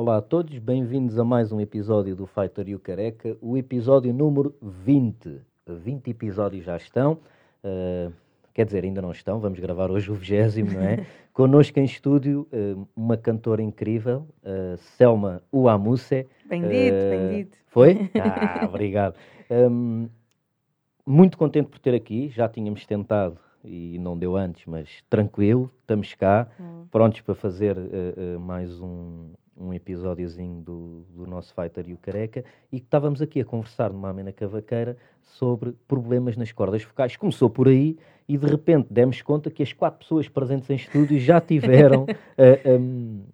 Olá a todos, bem-vindos a mais um episódio do Fighter e o Careca, o episódio número 20. 20 episódios já estão, uh, quer dizer, ainda não estão, vamos gravar hoje o 20, não é? Connosco em estúdio, uh, uma cantora incrível, uh, Selma Uamuse. Bem dito, bem dito. Foi? Ah, obrigado. Um, muito contente por ter aqui, já tínhamos tentado e não deu antes, mas tranquilo, estamos cá, hum. prontos para fazer mais um, um episódiozinho do, do nosso Fighter e o Careca e que estávamos aqui a conversar numa amena cavaqueira sobre problemas nas cordas vocais. Começou por aí e de repente demos conta que as quatro pessoas presentes em estúdio já tiveram, uh, eh, um,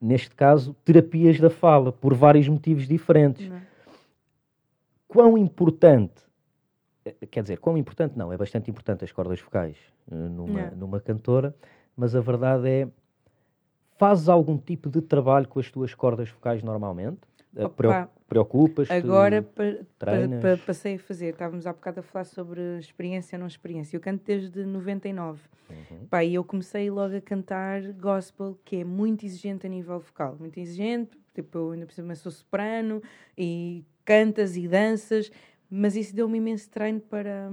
neste caso, terapias da fala, por vários motivos diferentes. Não. É? Quão importante, eh, quer dizer, quão importante não, é bastante importante as cordas vocais uh, numa, numa cantora, mas a verdade é Fazes algum tipo de trabalho com as tuas cordas vocais normalmente? Eh, Opa, Preocupas-te? Agora pa, pa, pa, passei a fazer. Estávamos há bocado a falar sobre experiência ou não experiência. Eu canto desde 99. Uhum. Pá, e eu comecei logo a cantar gospel, que é muito exigente a nível vocal. Muito exigente. Tipo, eu ainda por cima sou soprano e cantas e danças mas isso deu-me imenso treino para,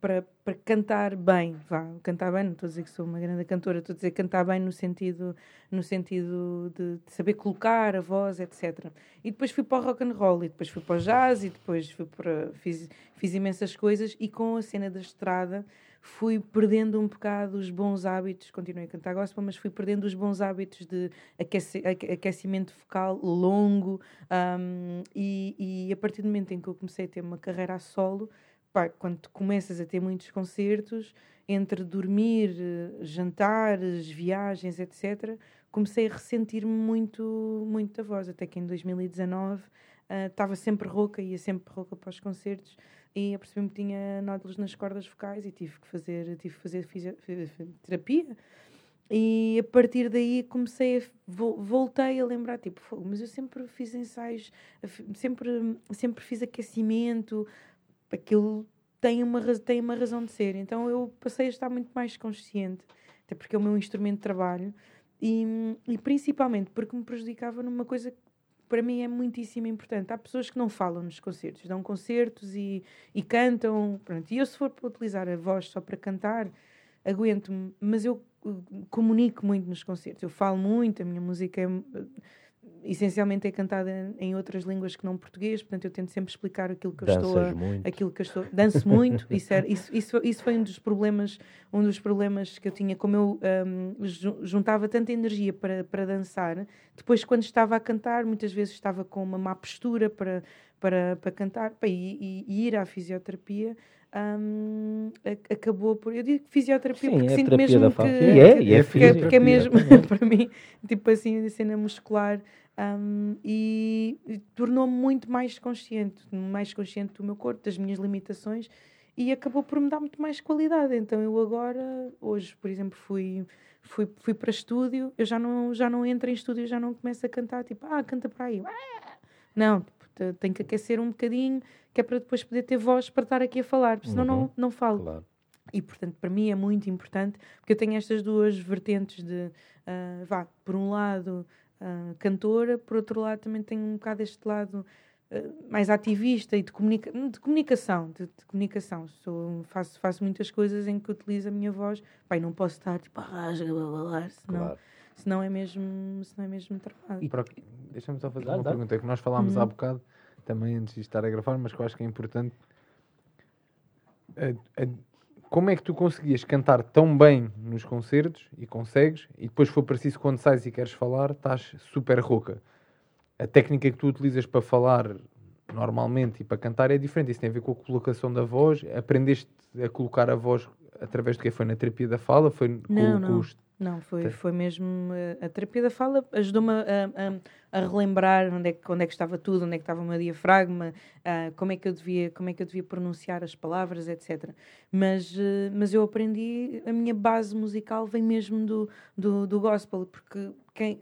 para, para cantar bem, vá, cantar bem, não estou a dizer que sou uma grande cantora, estou a dizer cantar bem no sentido, no sentido de, de, saber colocar a voz, etc. E depois fui para o rock and roll, e depois fui para o jazz, e depois fui para, fiz, fiz imensas coisas, e com a cena da estrada fui perdendo um bocado os bons hábitos, continuei a cantar gospel, mas fui perdendo os bons hábitos de aqueci aquecimento vocal longo um, e, e, a partir do momento em que eu comecei a ter uma carreira a solo, pá, quando começas a ter muitos concertos, entre dormir, jantares, viagens, etc., comecei a ressentir-me muito, muito da voz, até que em 2019 estava uh, sempre rouca, ia sempre rouca para os concertos, e apercebi-me que tinha nódulos nas cordas vocais e tive que fazer, tive que fazer terapia. E a partir daí comecei a, voltei a lembrar, tipo, mas eu sempre fiz ensaios, sempre, sempre fiz aquecimento, aquilo tem uma, tem uma razão de ser. Então eu passei a estar muito mais consciente, até porque é o meu instrumento de trabalho, e, e principalmente porque me prejudicava numa coisa para mim é muitíssimo importante. Há pessoas que não falam nos concertos, dão concertos e, e cantam. Pronto. E eu, se for para utilizar a voz só para cantar, aguento-me, mas eu uh, comunico muito nos concertos. Eu falo muito, a minha música é essencialmente é cantada em outras línguas que não português, portanto eu tento sempre explicar aquilo que eu Danças estou a, muito. aquilo que eu estou danço muito isso, era, isso, isso, isso foi um dos problemas um dos problemas que eu tinha como eu um, juntava tanta energia para, para dançar depois quando estava a cantar muitas vezes estava com uma má postura para para, para cantar para, e, e ir à fisioterapia um, acabou por. Eu digo fisioterapia Sim, porque é sinto mesmo que, e é, e é, que, é, que é mesmo para mim, tipo assim, a cena muscular. Um, e, e tornou-me muito mais consciente, mais consciente do meu corpo, das minhas limitações e acabou por me dar muito mais qualidade. Então eu agora, hoje, por exemplo, fui fui, fui para estúdio, eu já não já não entro em estúdio, já não começo a cantar tipo, ah, canta para aí. Não, tenho que aquecer um bocadinho, que é para depois poder ter voz para estar aqui a falar, porque senão uhum. não, não falo. Claro. E, portanto, para mim é muito importante, porque eu tenho estas duas vertentes de, uh, vá, por um lado, uh, cantora, por outro lado, também tenho um bocado este lado uh, mais ativista e de, comunica de comunicação. De, de, comunicação. Sou, faço, faço muitas coisas em que utilizo a minha voz. Pai, não posso estar tipo a rasga, a balar, senão, claro. Senão, é mesmo, senão é mesmo tramado. Deixa-me só fazer dá, uma dá. pergunta que nós falámos uhum. há bocado, também antes de estar a gravar, mas que eu acho que é importante. A, a, como é que tu conseguias cantar tão bem nos concertos e consegues, e depois for preciso quando sais e queres falar, estás super rouca. A técnica que tu utilizas para falar normalmente e para cantar é diferente. Isso tem a ver com a colocação da voz. Aprendeste a colocar a voz através de que foi na terapia da fala? Foi não, com, não. Com os não, foi, foi mesmo. Eh, a terapia da fala ajudou-me a, a, a, relembrar onde é, que, onde é que estava tudo, onde é que estava o meu diafragma, uh, como, é que eu devia, como é que eu devia pronunciar as palavras, etc. Mas, uh, mas eu aprendi, a minha base musical vem mesmo do, do, do gospel, porque quem,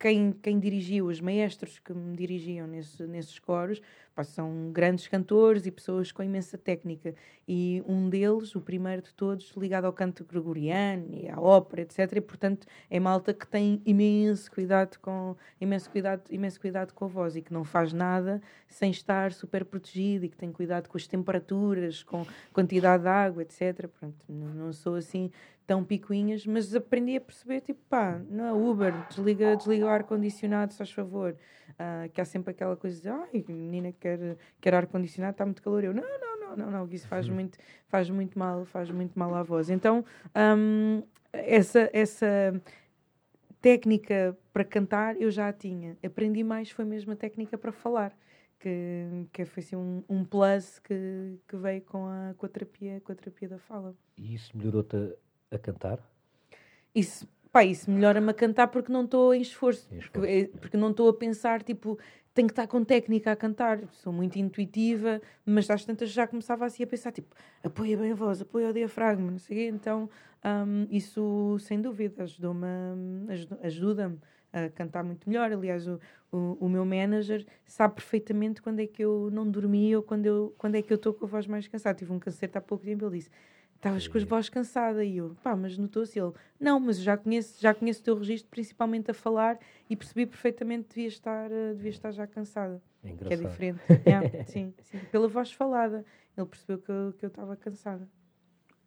quem, quem dirigiu, os maestros que me dirigiam nesse, nesses coros, pá, são grandes cantores e pessoas com imensa técnica. E um deles, o primeiro de todos, ligado ao canto gregoriano e à ópera, etc. E, portanto, é malta que tem imenso cuidado com, imenso cuidado, imenso cuidado com a voz e que não faz nada sem estar super protegido e que tem cuidado com as temperaturas, com quantidade de água, etc. Pronto, não, não sou assim tão picuinhas, mas aprendi a perceber, tipo, pá, não é Uber, desliga, desliga o ar-condicionado, se faz favor. Uh, que há sempre aquela coisa de, ai, menina quer, quer ar-condicionado, está muito calor. Eu, não, não, não, não, não, isso faz uhum. muito, faz muito mal, faz muito mal à voz. Então, um, essa, essa técnica para cantar eu já a tinha. Aprendi mais, foi mesmo a técnica para falar. Que, que foi assim um, um plus que, que veio com a, com, a terapia, com a terapia da fala. E isso melhorou-te a cantar? Isso, pá, isso melhora-me a cantar porque não estou em esforço. Em esforço. Porque, é, porque, não estou a pensar, tipo, tenho que estar com técnica a cantar. Sou muito intuitiva, mas às tantas já começava assim a pensar, tipo, apoia bem a voz, apoia o diafragma, não sei Então, um, isso, sem dúvida, ajudou-me, ajuda-me a cantar muito melhor. Aliás, o, o, o, meu manager sabe perfeitamente quando é que eu não dormi ou quando, eu, quando é que eu estou com a voz mais cansada. Tive um concerto há pouco tempo, ele disse Estavas com a voz cansada e eu, pá, mas notou-se ele. Não, mas já conheço, já conheço o teu registro, principalmente a falar, e percebi perfeitamente que devia estar, uh, devia estar já cansada. É que é diferente. é, sim, sim, pela voz falada. Ele percebeu que eu, que eu estava cansada.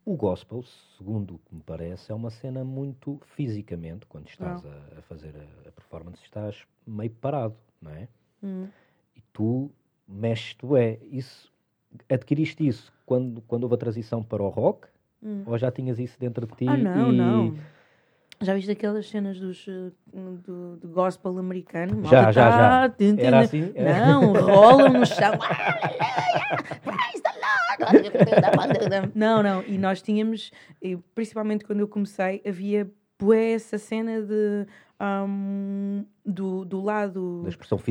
O gospel, segundo o que me parece, é uma cena muito fisicamente, quando estás a, a, fazer a, a, performance, estás meio parado, não é? Hum. E tu mexes, tu é. Isso adquiriste isso quando, quando houve a transição para o rock? Hum. Ou já tinhas isso dentro de ti? Ah, não, e... não. Já viste aquelas cenas dos, eh, do, do gospel americano? Já, já, já. Tá, Era assim? Não, rolam no chão. não, não. E nós tínhamos, principalmente quando eu comecei, havia essa cena de um, do, do lado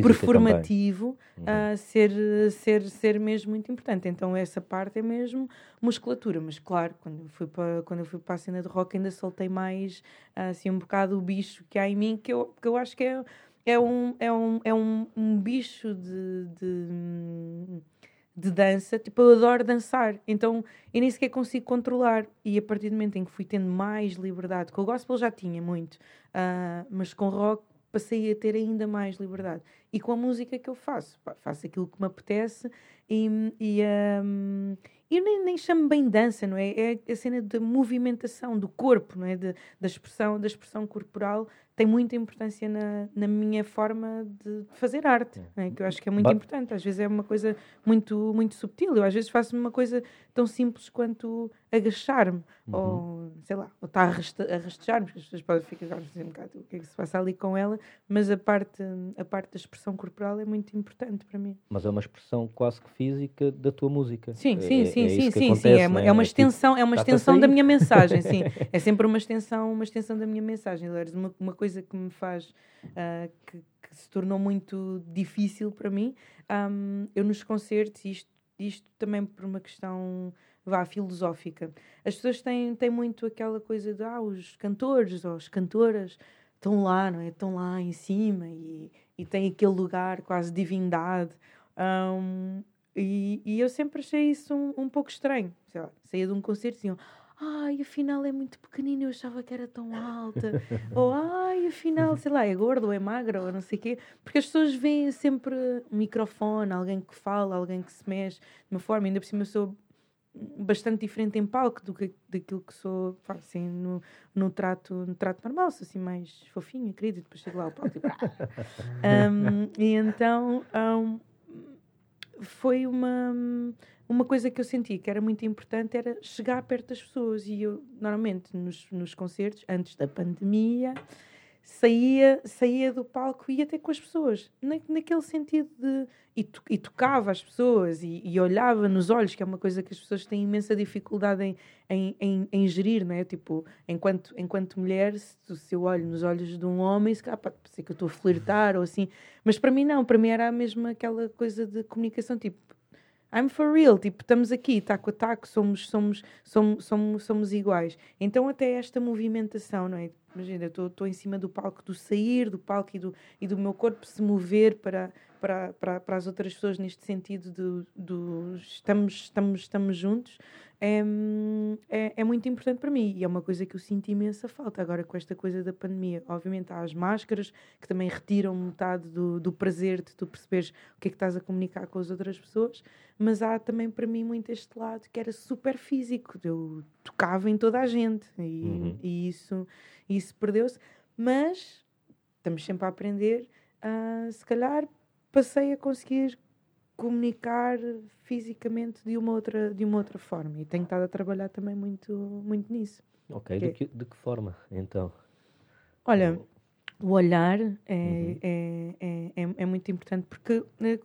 performativo uhum. uh, ser, ser, ser mesmo muito importante. Então essa parte é mesmo musculatura. Mas claro, quando eu fui para, quando eu fui para a cena de rock ainda soltei mais assim, um bocado o bicho que há em mim, que eu, que eu acho que é, é, um, é, um, é um, um bicho de, de de dança, tipo, eu adoro dançar, então eu nem sequer consigo controlar. E a partir do momento em que fui tendo mais liberdade, com o gospel já tinha muito, uh, mas com rock passei a ter ainda mais liberdade. E com a música que eu faço, pá, faço aquilo que me apetece e, e, um, eu nem, nem chamo bem dança, não é? É a cena da movimentação do corpo, não é? De, da, expressão, da expressão corporal tem muita importância na, na minha forma de fazer arte, é? que eu acho que é muito But... importante. Às vezes é uma coisa muito, muito subtil. Eu às vezes faço uma coisa tão simples quanto agachar-me, uhum. ou sei lá, ou estar a rastejar-me, porque as pessoas podem ficar assim um bocado o que é que se passa ali com ela, mas a parte, a parte da expressão corporal é muito importante para mim. Mas é uma expressão quase que física da tua música. Sim, sim, é, sim, é sim, sim, acontece, sim. É uma, é? é uma extensão, é uma extensão da minha mensagem, sim. É sempre uma extensão, uma extensão da minha mensagem. Uma, uma coisa que me faz uh, que, que, se tornou muito difícil para mim. Um, eu nos concertos, isto, isto também por uma questão vá, filosófica. As pessoas têm, têm muito aquela coisa de ah, os cantores ou as cantoras estão lá, não é? Estão lá em cima e, e têm aquele lugar quase divindade. Um, e, e, eu sempre achei isso um, um pouco estranho. Sei lá, saía de um concerto e diziam ai, afinal é muito pequenino, eu achava que era tão alta. ou ai, afinal, sei lá, é gordo ou é magro ou não sei o quê. Porque as pessoas veem sempre um microfone, alguém que fala, alguém que se mexe de uma forma. Ainda por cima eu sou bastante diferente em palco do que daquilo que sou assim, no, no, trato, no trato normal, sou assim mais fofinha, querida, e depois chego lá ao palco tipo, um, e então um, foi uma uma coisa que eu senti que era muito importante era chegar perto das pessoas. E eu normalmente nos, nos concertos antes da pandemia saía, saía do palco e ia até com as pessoas, na, naquele sentido de. E, to, e tocava as pessoas e, e, olhava nos olhos, que é uma coisa que as pessoas têm imensa dificuldade em, em, em, em gerir, não é? Tipo, enquanto, enquanto mulher, se, se eu olho nos olhos de um homem, se calhar pode ser que eu estou a flertar ou assim, mas para mim não, para mim era mesmo aquela coisa de comunicação, tipo, I'm for real, tipo, estamos aqui, taco a taco, somos, somos, somos, somos, somos iguais. Então, até esta movimentação, não é? Imagina, estou em cima do palco, do sair do palco e do, e do meu corpo se mover para, para, para, para as outras pessoas neste sentido do, do estamos, estamos, estamos juntos é, é, é, muito importante para mim e é uma coisa que eu sinto imensa falta agora com esta coisa da pandemia. Obviamente há as máscaras que também retiram metade do, do prazer de tu perceberes o que é que estás a comunicar com as outras pessoas, mas há também para mim muito este lado que era super físico, eu tocava em toda a gente e, uhum. e isso, isso perdeu-se, mas estamos sempre a aprender. Uh, se calhar passei a conseguir comunicar fisicamente de uma outra de uma outra forma. E tenho estado a trabalhar também muito muito nisso. Ok de que, de que forma então? Olha o olhar é, uhum. é, é, é, é, muito importante porque né,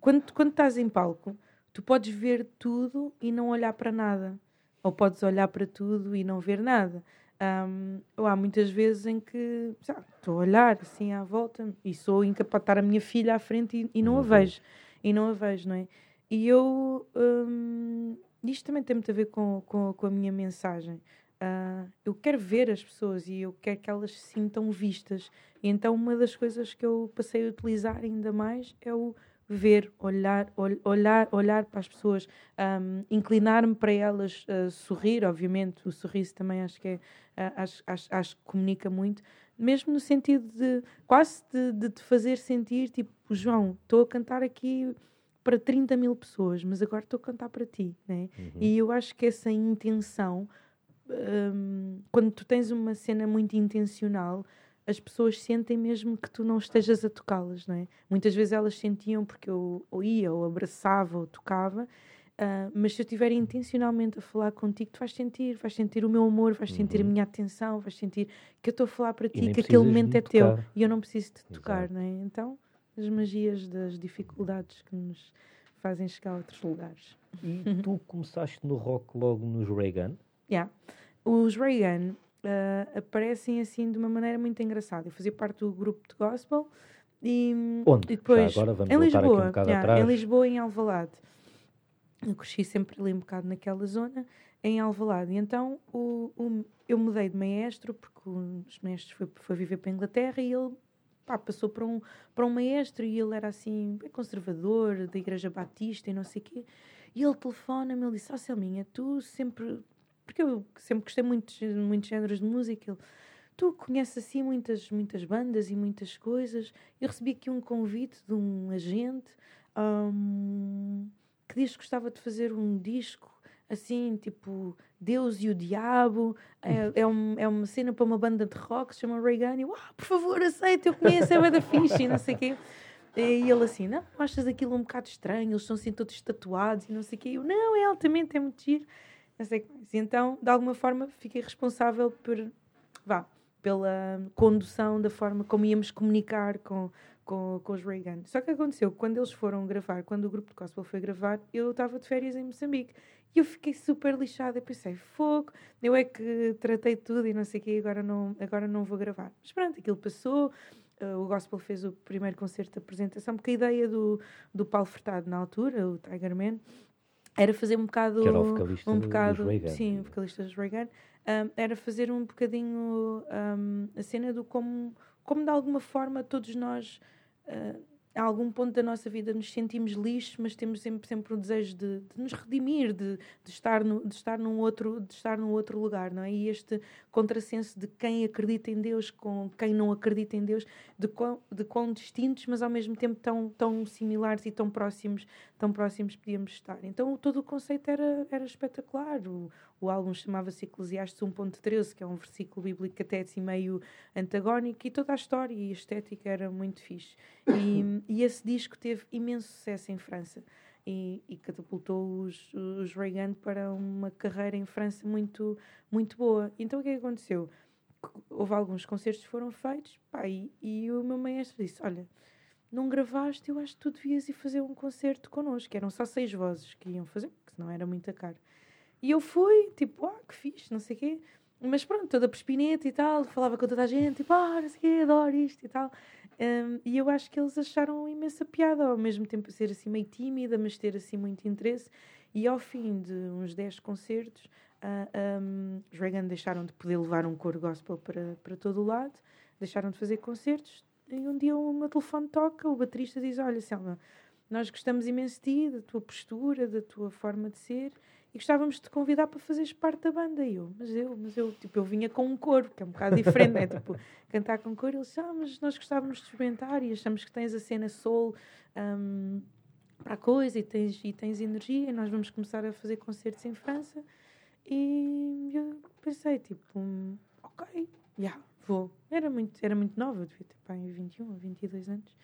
quando, quando estás em palco tu podes ver tudo e não olhar para nada. Ou podes olhar para tudo e não ver nada um, há muitas vezes em que estou a olhar assim à volta e sou incapaz de estar a minha filha à frente e, e não a uhum. vejo. E não a vejo, não é? E eu. Um, isto também tem muito a ver com, com, com a minha mensagem. Uh, eu quero ver as pessoas e eu quero que elas se sintam vistas. E então, uma das coisas que eu passei a utilizar ainda mais é o ver, olhar, ol, olhar, olhar para as pessoas, um, inclinar-me para elas, uh, sorrir, obviamente, o sorriso também acho que é, uh, acho, acho, acho que comunica muito, mesmo no sentido de quase de, de te fazer sentir, tipo, João, estou a cantar aqui para 30 mil pessoas, mas agora estou a cantar para ti, né? Uhum. E eu acho que essa intenção, um, quando tu tens uma cena muito intencional, as pessoas sentem mesmo que tu não estejas a tocá-las, não é? Muitas vezes elas sentiam porque eu ou ia, ou abraçava, ou tocava, uh, mas se eu estiver intencionalmente a falar contigo, tu vais sentir, vais sentir o meu amor, vais sentir a uhum. minha atenção, vais sentir que eu estou a falar para ti, que aquele momento é tocar. teu e eu não preciso de tocar, Exato. não é? Então, as magias das dificuldades que nos fazem chegar a outros lugares. E tu começaste no rock logo nos Reagan? Yeah. Os Reagan uh, aparecem assim de uma maneira muito engraçada. Eu fazia parte do grupo de gospel e, Onde? e depois Já agora vamos em Lisboa, um yeah, em Lisboa, em Alvalade. Eu cresci sempre ali um bocado naquela zona, em Alvalade. E então o, o, eu mudei de maestro, porque um dos maestros foi, foi viver para a Inglaterra e ele pá, passou para um, para um maestro e ele era assim, conservador, da Igreja Batista e não sei o quê. E ele telefona-me e disse: Ó oh, Selminha, tu sempre porque eu sempre gostei muito de muitos géneros de música. Ele, tu conheces assim muitas, muitas bandas e muitas coisas. Eu recebi aqui um convite de um agente um, que diz que gostava de fazer um disco assim, tipo Deus e o Diabo. É, é, um, é uma cena para uma banda de rock, se chama Reagan. E eu, ah, por favor, aceita, eu conheço, é da fixe, e não sei o quê. E ele assim, não, achas aquilo um bocado estranho, eles são assim todos tatuados e não sei o quê. Eu, não, é altamente, é muito giro não sei que mais. E então, de alguma forma, fiquei responsável por, vá, pela condução da forma como íamos comunicar com, com, com os Reagan. Só que aconteceu, quando eles foram gravar, quando o grupo de gospel foi gravar, eu estava de férias em Moçambique. E eu fiquei super lixada. Eu pensei, fogo, eu é que tratei tudo e não sei o quê, agora não, agora não vou gravar. Mas pronto, aquilo passou. Uh, o Gospel fez o primeiro concerto de apresentação, porque a ideia do, do Paulo Furtado na altura, o Tiger Man, era fazer um bocado. Que era o vocalista um bocado, dos Reagan. Sim, o vocalista dos Reagan. Um, era fazer um bocadinho um, a cena do como, como de alguma forma todos nós. Uh, a algum ponto da nossa vida nos sentimos lixos, mas temos sempre, sempre o desejo de, de nos redimir, de, de, estar no, de, estar num outro, de estar num outro lugar, não é? E este contrassenso de quem acredita em Deus com quem não acredita em Deus, de quão, de quão distintos, mas ao mesmo tempo tão, tão similares e tão próximos, tão próximos podíamos estar. Então todo o conceito era, era espetacular. O, o álbum chamava-se Eclesiastes 1.13, que é um versículo bíblico até assim meio antagónico, e toda a história e a estética era muito fixe. E, e esse disco teve imenso sucesso em França. E, e, catapultou os, os Reagan para uma carreira em França muito, muito boa. Então o que, é que aconteceu? Houve alguns concertos que foram feitos pá, e, e, o meu maestro disse: Olha, não gravaste, eu acho que tu devias ir fazer um concerto connosco. Eram só seis vozes que iam fazer, porque senão era muito caro. E eu fui, tipo, ah, que fixe, não sei o quê. Mas pronto, toda perspineta e tal, falava com toda a gente, tipo, ah, não sei o quê, adoro isto e tal. Um, e eu acho que eles acharam imensa piada, ao mesmo tempo ser assim meio tímida, mas ter assim muito interesse. E ao fim de uns 10 concertos, uh, um, os Reagan deixaram de poder levar um coro gospel para, para todo o lado, deixaram de fazer concertos. E um dia o meu telefone toca, o baterista diz: Olha, Selma, nós gostamos imenso de ti, da tua postura, da tua forma de ser e gostávamos de te convidar para fazeres parte da banda. E eu, mas eu, mas eu, tipo, eu vinha com um coro, que é um bocado diferente, né? Tipo, cantar com coro. Eles, ah, mas nós gostávamos de experimentar e achamos que tens a cena soul um, para a coisa e tens, e tens energia e nós vamos começar a fazer concertos em França. E eu pensei, tipo, ok, já, yeah, vou. Era muito, era muito nova, devia ter pá, 21 ou 22 anos.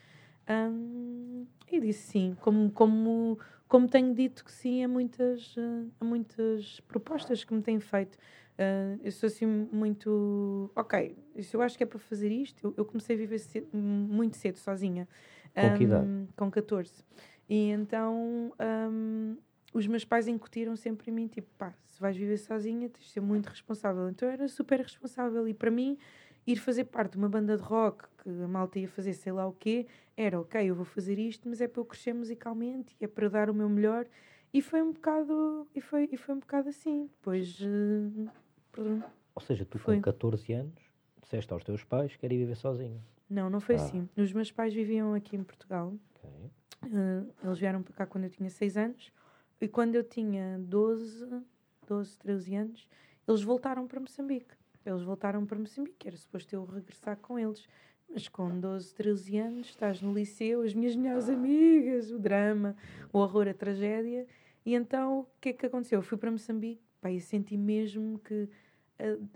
Um, e disse sim, como, como, como tenho dito que sim a muitas, uh, a muitas propostas que me têm feito. Uh, eu sou assim muito. Ok, eu acho que é para fazer isto, eu, eu comecei a viver cedo, muito cedo, sozinha. Com que idade? Com 14. E então um, os meus pais incutiram sempre em mim: tipo, pá, se vais viver sozinha, tens de ser muito responsável. Então eu era super responsável e para mim ir fazer parte de uma banda de rock que a malta ia fazer sei lá o quê, era ok, eu vou fazer isto, mas é para eu crescer musicalmente e é para dar o meu melhor. E foi um bocado, e foi, e foi um bocado assim. Depois, uh, Ou seja, tu foi. com 14 anos disseste aos teus pais que queria viver sozinho. Não, não foi ah. assim. Os meus pais viviam aqui em Portugal. Okay. Uh, eles vieram para cá quando eu tinha 6 anos. E quando eu tinha 12, 12, 13 anos, eles voltaram para Moçambique. Eles voltaram para Moçambique, era suposto eu regressar com eles. Mas com 12, 13 anos, estás no liceu, as minhas melhores amigas, o drama, o horror, a tragédia. E então, o que é que aconteceu? Eu fui para Moçambique pá, e senti mesmo que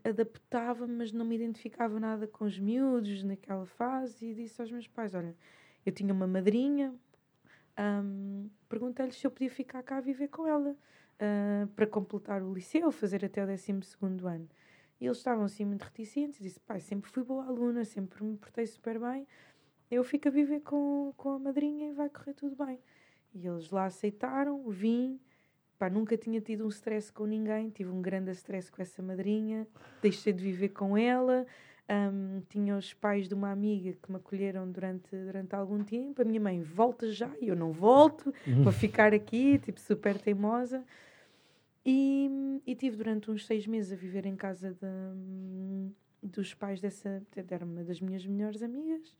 adaptava mas não me identificava nada com os miúdos naquela fase. E disse aos meus pais: Olha, eu tinha uma madrinha, um, perguntei-lhe se eu podia ficar cá a viver com ela uh, para completar o liceu, fazer até o 12 ano. E eles estavam assim muito reticentes. Disse, pai, sempre fui boa aluna, sempre me portei super bem. Eu fico a viver com, com a madrinha e vai correr tudo bem. E eles lá aceitaram, vim. Pá, nunca tinha tido um stress com ninguém. Tive um grande stress com essa madrinha. Deixei de viver com ela. Um, tinha os pais de uma amiga que me acolheram durante, durante algum tempo. A minha mãe volta já e eu não volto, vou ficar aqui, tipo, super teimosa. E, e tive durante uns seis meses a viver em casa de, dos pais dessa, era uma das minhas melhores amigas.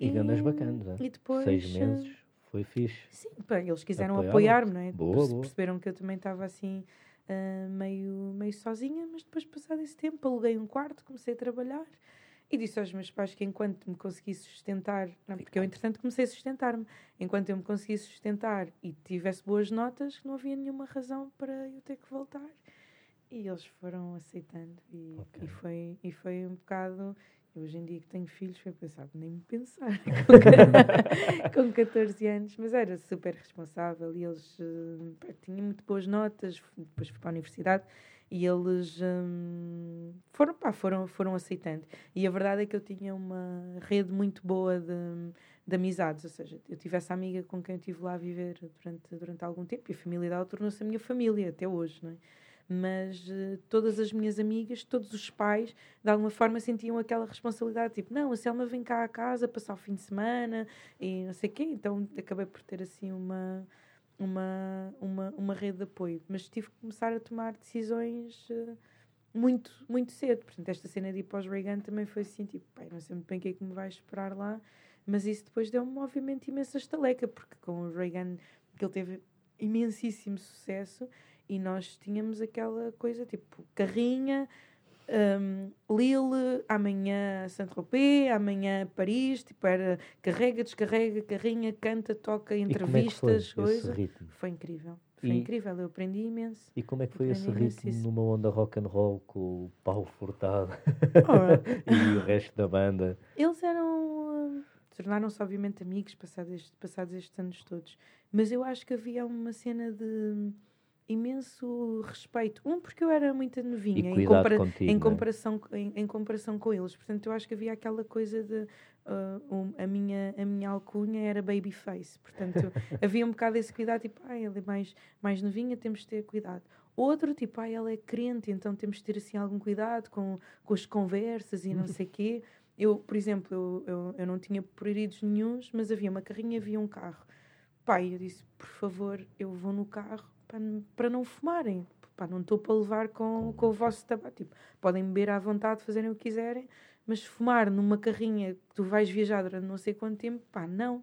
E, e bacanas, E depois... Seis meses, foi fixe. Sim, eles quiseram apoiar-me, não é? Boa, boa. Perceberam que eu também estava assim... Uh, meio, meio sozinha, mas depois, passado esse tempo, aluguei um quarto, comecei a trabalhar e disse aos meus pais que enquanto me conseguisse sustentar, não, porque eu entretanto comecei a sustentar-me, enquanto eu me conseguisse sustentar e tivesse boas notas, não havia nenhuma razão para eu ter que voltar. E eles foram aceitando e, okay. e, foi, e foi um bocado. Hoje em dia que tenho filhos, foi pensar, nem me pensar com 14 anos, mas era super responsável e eles uh, tinham muito boas notas, depois fui para a universidade e eles hum, foram, pá, foram, foram aceitando. E a verdade é que eu tinha uma rede muito boa de, de amizades, ou seja, eu tive essa amiga com quem eu estive lá a viver durante, durante algum tempo e a família dela tornou-se a minha família até hoje, não é? Mas uh, todas as minhas amigas, todos os pais, de alguma forma sentiam aquela responsabilidade, tipo, não, a Selma vem cá à casa passar o fim de semana e não sei o quê, então acabei por ter assim uma uma, uma, uma rede de apoio, mas tive que começar a tomar decisões uh, muito, muito cedo. Portanto, esta cena de ir para os Reagan também foi assim, tipo, pai, não sei muito bem o que é que me vai esperar lá, mas isso depois deu-me, obviamente, imensa estaleca, porque com o Reagan, que ele teve imensíssimo sucesso, e nós tínhamos aquela coisa, tipo, carrinha, um, Lille, amanhã Saint-Tropez, amanhã Paris, tipo, era carrega, descarrega, carrinha, canta, toca, é entrevistas, coisa. Foi incrível. Foi e, incrível, eu aprendi imenso. E como é que foi esse ritmo numa onda rock and roll com o Paulo Furtado e o resto da banda? Eles eram. tornaram-se obviamente amigos passados passados estes anos todos. Mas eu acho que havia uma cena de imenso respeito. Um, porque eu era muito novinha em, compara contigo, em, é? comparação, é? em, em, comparação com eles. Portanto, eu acho que havia aquela coisa de. Uh, um, a, minha, a minha alcunha era babyface. Portanto, havia um bocado esse cuidado, tipo, ah, ela é mais, mais novinha, temos de ter cuidado. Outro, tipo, ah, ela é crente, então temos de ter assim algum cuidado com, com as conversas e não sei o quê. eu, por exemplo, eu, eu, eu não tinha prioridades nenhums, mas havia uma carrinha, havia um carro. Pai, eu disse, por favor, eu vou no carro para, não fumarem. Pá, não estou para levar com, com o vosso tabaco. Tipo, podem beber à vontade, fazerem o que quiserem, mas fumar numa carrinha que tu vais viajar durante não sei quanto tempo, pá, não.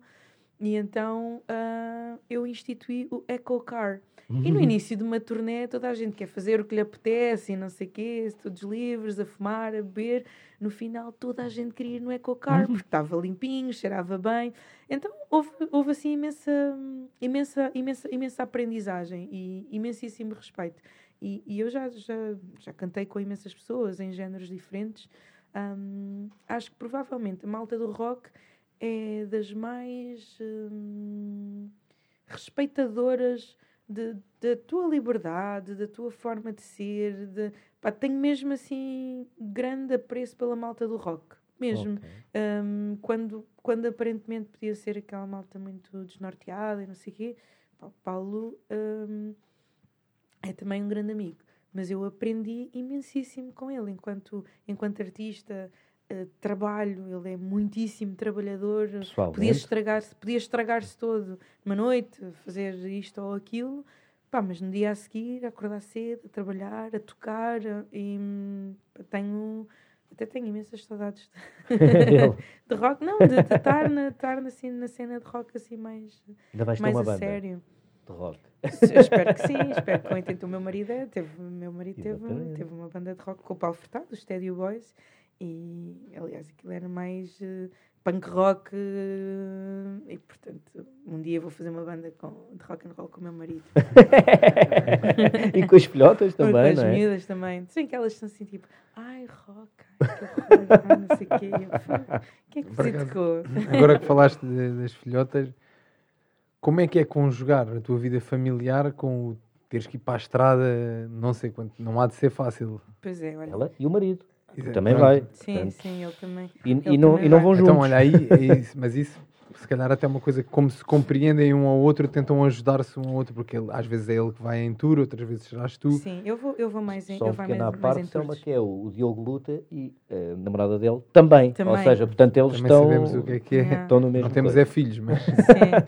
E então uh, eu instituí o Eco Car. E no uhum. início de uma turnê, toda a gente quer fazer o que lhe apetece e não sei o quê, todos livres, a fumar, a beber. No final, toda a gente queria ir no Eco Car uhum. porque estava limpinho, cheirava bem. Então houve, houve assim imensa, imensa, imensa, imensa aprendizagem e imensíssimo respeito. E, e eu já, já, já cantei com imensas pessoas em géneros diferentes. Um, acho que provavelmente a malta do rock é das mais hum, respeitadoras da tua liberdade, da tua forma de ser. De, pá, tenho mesmo assim grande apreço pela malta do rock. Mesmo. Okay. Um, quando, quando aparentemente podia ser aquela malta muito desnorteada e não sei o quê, pá, Paulo um, é também um grande amigo. Mas eu aprendi imensíssimo com ele enquanto, enquanto artista, eh, trabalho, ele é muitíssimo trabalhador, podia estragar-se podia estragar-se todo numa noite, fazer isto ou aquilo, pá, mas no dia a seguir acordar cedo, a trabalhar, a tocar e hum, tenho até tenho imensas saudades de, de rock, não, de, estar, na, estar assim, na cena de rock assim mais, Ainda vais mais a banda sério. De rock. Eu espero que sim, espero que com o intento o meu marido é, teve, meu marido teve, teve uma banda de rock com o Paulo Furtado, os Stadio Boys, e, aliás, aquilo era mais uh, punk rock. Uh, e, portanto, um dia vou fazer uma banda com, de rock and roll com o meu marido. e com as filhotas também, com não é? as miúdas também. Sim, que elas são assim, tipo, ai, rock, ai, que horror, ai, não sei o quê. Quem é que vos educou? Agora que falaste de, das filhotas, como é que é conjugar a tua vida familiar com o teres que ir para a estrada, não sei quanto, não há de ser fácil. Pois é, olha. Ela e o marido. Também vai. Sim, portanto. sim, ele também. E, ele e não, e não vão juntos. Então, olha aí, é isso, mas isso se calhar até uma coisa que como se compreendem um ao outro, tentam ajudar-se um ao outro, porque ele, às vezes é ele que vai em tour, outras vezes serás tu. Sim, eu vou, eu vou mais em Só eu vou mais, parte, mais em tours. que é o, o, Diogo Luta e a namorada dele também. também. Ou seja, portanto eles também estão... sabemos o que é que é. Yeah. Estão no mesmo Não temos é filhos, mas... Sim,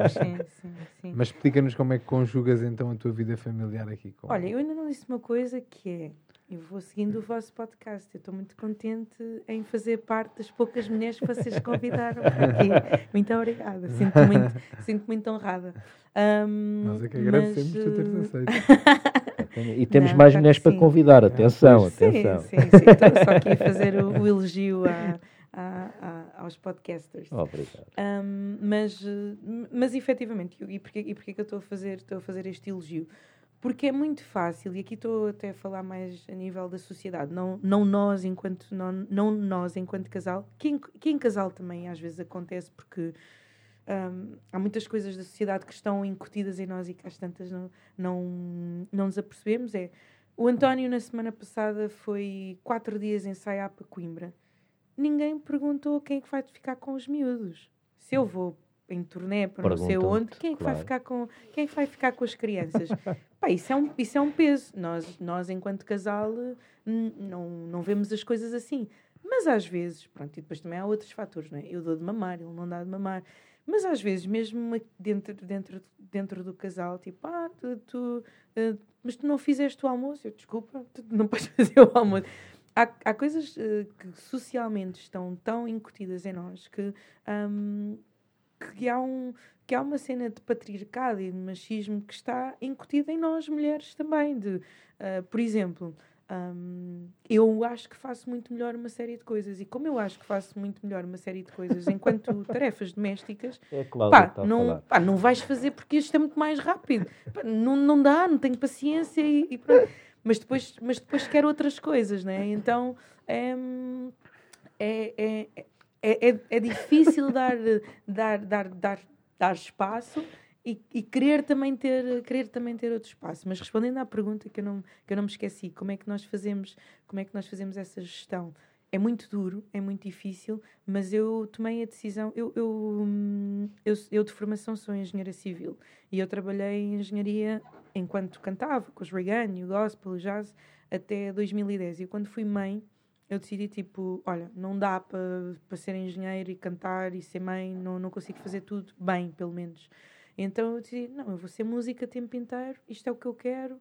sim, sim, sim. Mas explica-nos como é que conjugas então a tua vida familiar aqui. Com... Olha, eu ainda não disse uma coisa que é eu vou seguindo o vosso podcast. Eu estou muito contente em fazer parte das poucas mulheres que vocês convidaram aqui. Muito obrigada. Sinto-me muito, sinto muito honrada. Um, Nós é que agradecemos mas, por teres aceito. E temos Não, mais mulheres para convidar. Atenção, sim, atenção. Sim, sim. Estou só aqui a fazer o, o elogio a, a, a, aos podcasters. Obrigado. Um, mas, mas efetivamente, e porquê, e porquê que eu estou a fazer, estou a fazer este elogio? Porque é muito fácil, e aqui estou até a falar mais a nível da sociedade, não, não nós enquanto não, não nós enquanto casal, que em, casal também às vezes acontece porque um, há muitas coisas da sociedade que estão incutidas em nós e que às tantas não, não, não nos apercebemos. É, o António na semana passada foi quatro dias ensaiar para Coimbra. Ninguém perguntou quem é que vai ficar com os miúdos. Se eu vou em turnê para não sei onde, quem é que claro. vai ficar com quem é que vai ficar com as crianças? Pá, isso é um isso é um peso. Nós nós enquanto casal não não vemos as coisas assim. Mas às vezes, pronto, e depois também há outros fatores, não é? Eu dou de mamar, ele não dá de mamar. Mas às vezes, mesmo dentro, dentro, dentro do casal, tipo, ah, tu, tu uh, mas tu não fizeste o almoço, eu desculpa, tu não podes fazer o almoço. Há, há coisas uh, que socialmente estão tão incutidas em nós que um, que há, um, que há uma cena de patriarcado e de machismo que está incutida em nós mulheres também. De, uh, por exemplo, um, eu acho que faço muito melhor uma série de coisas e como eu acho que faço muito melhor uma série de coisas enquanto tarefas domésticas, é claro pá, não, pá, não vais fazer porque isto é muito mais rápido. Pá, não, não dá, não tenho paciência e, e mas depois, mas depois quero outras coisas, né? Então é, é, é, é, é, é difícil dar, dar, dar, dar, dar espaço e, e, querer também ter querer também ter outro espaço. Mas respondendo à pergunta que eu não que eu não me esqueci como é que nós fazemos como é que nós fazemos essa gestão? É muito duro é muito difícil mas eu tomei a decisão eu eu, eu, eu de formação sou engenheira civil e eu trabalhei em engenharia enquanto cantava com os reggae o gospel o jazz até 2010 e quando fui mãe eu decidi tipo, olha, não dá para pa ser engenheiro e cantar e ser mãe, não, não consigo fazer tudo bem, pelo menos. Então eu decidi, não, eu vou ser música o tempo inteiro, isto é o que eu quero,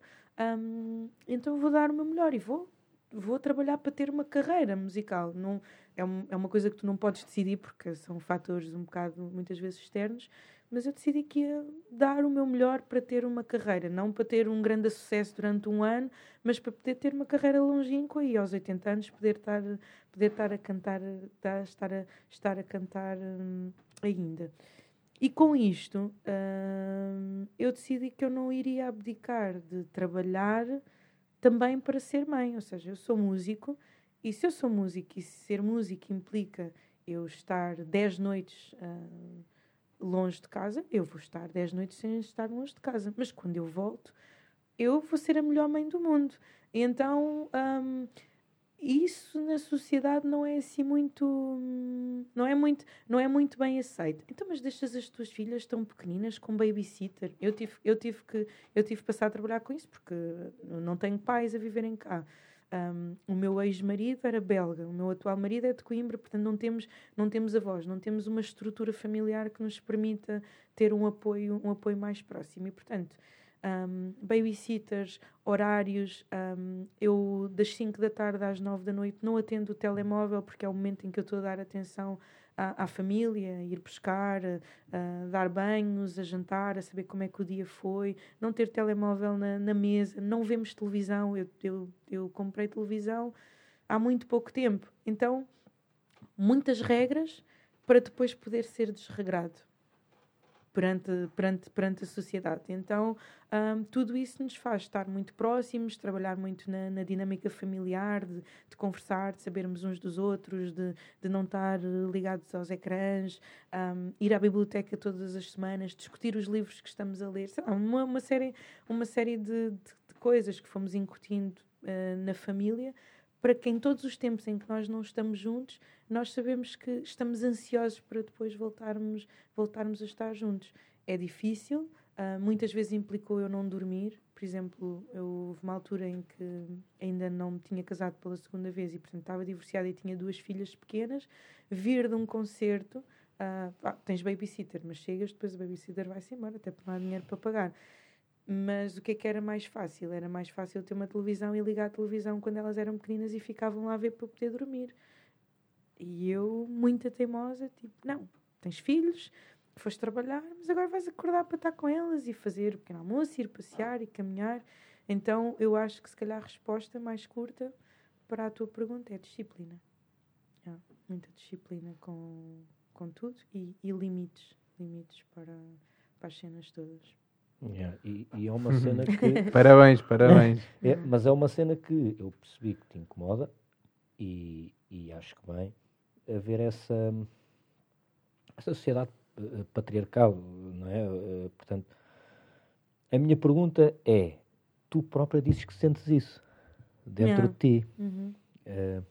um, então vou dar o meu melhor e vou, vou trabalhar para ter uma carreira musical. Não, é, é uma coisa que tu não podes decidir porque são fatores um bocado, muitas vezes, externos, mas eu decidi que ia dar o meu melhor para ter uma carreira, não para ter um grande sucesso durante um ano, mas para poder ter uma carreira longínqua e aos 80 anos poder estar, poder estar a cantar, estar a, estar a cantar hum, ainda. E com isto, hum, eu decidi que eu não iria abdicar de trabalhar também para ser mãe, ou seja, eu sou músico e se eu sou músico e ser músico implica eu estar 10 noites uh, longe de casa, eu vou estar 10 noites sem estar longe de casa. Mas quando eu volto, eu vou ser a melhor mãe do mundo. Então, um, isso na sociedade não é assim muito não é muito não é muito bem aceito então mas deixas as tuas filhas tão pequeninas com babysitter eu tive eu tive que eu tive que passar a trabalhar com isso porque não tenho pais a viverem cá um, o meu ex-marido era belga, o meu atual marido é de Coimbra, portanto não temos, não temos avós, não temos uma estrutura familiar que nos permita ter um apoio, um apoio mais próximo. E, portanto, um, babysitters, horários, um, eu das 5 da tarde às 9 da noite não atendo o telemóvel porque é o momento em que eu estou a dar atenção à, à família, ir pescar, a, dar banhos, a jantar, a saber como é que o dia foi, não ter telemóvel na, na mesa, não vemos televisão. Eu, eu, eu comprei televisão há muito pouco tempo. Então, muitas regras para depois poder ser desregrado perante, perante, perante a sociedade. Então, um, tudo isso nos faz estar muito próximos, trabalhar muito na, na dinâmica familiar, de, de, conversar, de sabermos uns dos outros, de, de não estar ligados aos ecrãs, um, ir à biblioteca todas as semanas, discutir os livros que estamos a ler, lá, uma, uma série, uma série de, de, de coisas que fomos incutindo uh, na família para que em todos os tempos em que nós não estamos juntos, nós sabemos que estamos ansiosos para depois voltarmos, voltarmos a estar juntos. É difícil, uh, muitas vezes implicou eu não dormir. Por exemplo, eu, houve uma altura em que ainda não me tinha casado pela segunda vez e, portanto, estava divorciada e tinha duas filhas pequenas. Vir de um concerto, uh, ah, tens babysitter, mas chegas, depois o babysitter vai-se embora, até porque não há dinheiro para pagar. Mas o que é que era mais fácil? Era mais fácil ter uma televisão e ligar a televisão quando elas eram pequeninas e ficavam lá a ver para poder dormir. E eu, muita teimosa, tipo, não, tens filhos, foste trabalhar, mas agora vais acordar para estar com elas e fazer o pequeno almoço, ir passear e caminhar. Então eu acho que se calhar a resposta mais curta para a tua pergunta é disciplina. É, muita disciplina com, com tudo e, e limites, limites para, para as cenas todas. Yeah, e, e, é uma cena que. parabéns, parabéns. É, mas é uma cena que eu percebi que te incomoda e, e acho que bem haver essa, essa sociedade uh, patriarcal, não é? Uh, portanto, a minha pergunta é: tu própria dizes que sentes isso dentro yeah. de ti. Uhum. Uh,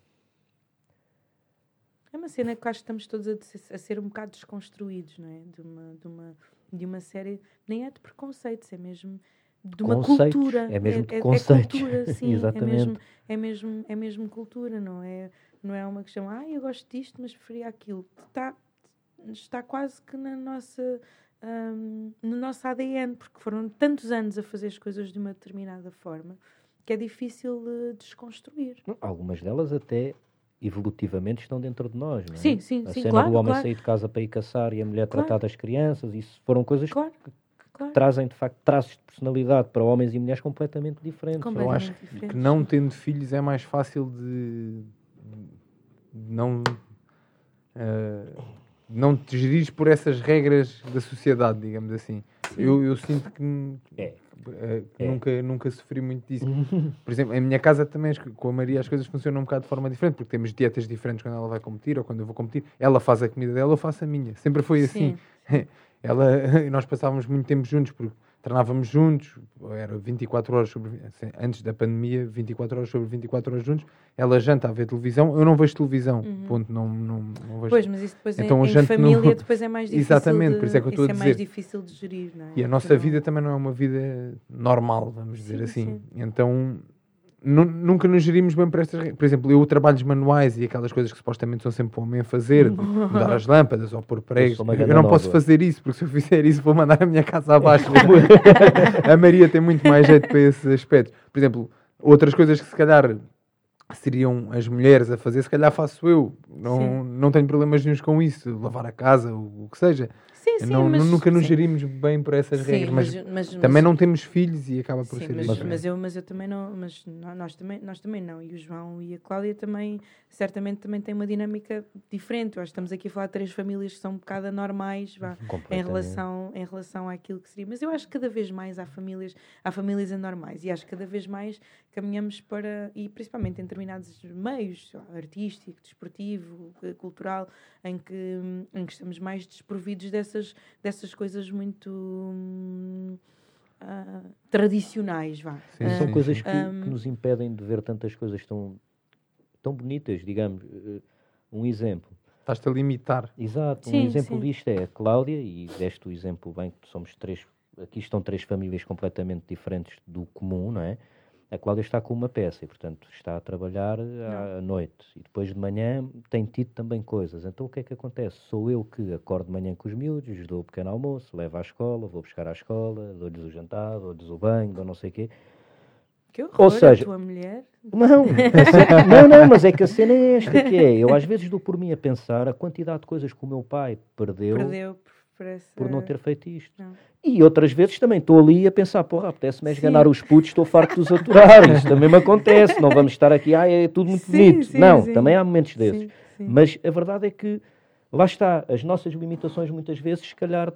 é uma cena que acho que estamos todos a, a, ser um bocado desconstruídos, não é? De uma, de uma de uma série, nem é de preconceitos, é mesmo de uma conceitos, cultura. É mesmo de é, conceitos. É, é cultura, sim, Exatamente. É mesmo, é, mesmo, é mesmo cultura, não é, não é uma questão, ah, eu gosto disto, mas preferia aquilo. Está, está quase que na nossa, um, no nosso ADN, porque foram tantos anos a fazer as coisas de uma determinada forma que é difícil uh, desconstruir. Algumas delas até evolutivamente estão dentro de nós, não é? Sim, sim, a sim, cena claro, do homem claro. sair de casa para ir caçar e a mulher claro. tratar das crianças, isso foram coisas claro, que, claro. trazem, de facto, traços de personalidade para homens e mulheres completamente diferentes. Eu acho diferentes. que não tendo filhos é mais fácil de não... Uh, não te gerires por essas regras da sociedade, digamos assim. Eu, eu sinto que, é. Uh, é. nunca, nunca sofri muito disso. Por exemplo, em minha casa também, com a Maria, as coisas funcionam um bocado de forma diferente, porque temos dietas diferentes quando ela vai competir ou quando eu vou competir. Ela faz a comida dela, eu faço a minha. Sempre foi assim. ela, nós passávamos muito tempo juntos, porque treinávamos juntos, era 24 horas sobre, assim, antes da pandemia, 24 horas sobre 24 horas juntos. Ela janta a ver televisão, eu não vejo televisão, uhum. ponto, não, não, não vejo. Pois, mas isso depois então, em, em família não... depois é mais difícil Exatamente, de, por isso é que eu estou a dizer. é mais difícil de gerir, não é? E a nossa vida também não é uma vida normal, vamos dizer sim, assim. Sim. Então, nunca nos gerimos bem para estas regras. Por exemplo, eu trabalhos manuais e aquelas coisas que supostamente são sempre para o homem a fazer, de mudar as lâmpadas ou pôr pregos. Eu, eu não posso fazer isso, porque se eu fizer isso vou mandar a minha casa abaixo. a Maria tem muito mais jeito para esses aspectos. Por exemplo, outras coisas que se calhar seriam as mulheres a fazer, se calhar faço eu. Não, não tenho problemas nenhums com isso, lavar a casa, o, o que seja. Sim, não, mas, nunca nos sim. gerimos bem por essas sim, regras, mas, mas, mas também não temos filhos e acaba por ser mas, isso. mas eu, mas eu também não, mas nós também, nós também não. E o João e a Cláudia também, certamente também têm uma dinâmica diferente. Eu acho que estamos aqui a falar de três famílias que são um bocado anormais vá, em, relação, em relação àquilo que seria. Mas eu acho que cada vez mais há famílias, há famílias anormais e acho que cada vez mais caminhamos para, e principalmente em determinados meios, artístico, desportivo, cultural, em que, em que estamos mais desprovidos dessas, dessas coisas muito uh, tradicionais, vá. Sim, uh, são coisas que, um, que, nos impedem de ver tantas coisas tão, tão bonitas, digamos. Uh, um exemplo. Estás-te a limitar. Exato. Sim, um exemplo sim. disto é a Cláudia, e deste o exemplo bem que somos três, aqui estão três famílias completamente diferentes do comum, não é? a Cláudia está com uma peça e, portanto, está a trabalhar à noite. E depois de manhã tem tido também coisas. Então, o que é que acontece? Sou eu que acordo de manhã com os miúdos, dou o pequeno almoço, levo à escola, vou buscar à escola, dou-lhes o jantar, dou-lhes o banho, dou não sei o quê. Que horror, Ou seja, a tua mulher? Não, não, não, mas é que a cena é esta que é. Eu às vezes dou por mim a pensar a quantidade de coisas que o meu pai perdeu, perdeu por, essa... por não ter feito isto. Não. E outras vezes também estou ali a pensar, porra, apetece-me esganar os putos, estou farto de os aturar. Isto também me acontece, não vamos estar aqui, ah, é tudo muito sim, bonito. Sim, não, sim. também há momentos desses. Mas a verdade é que, lá está, as nossas limitações muitas vezes, se calhar,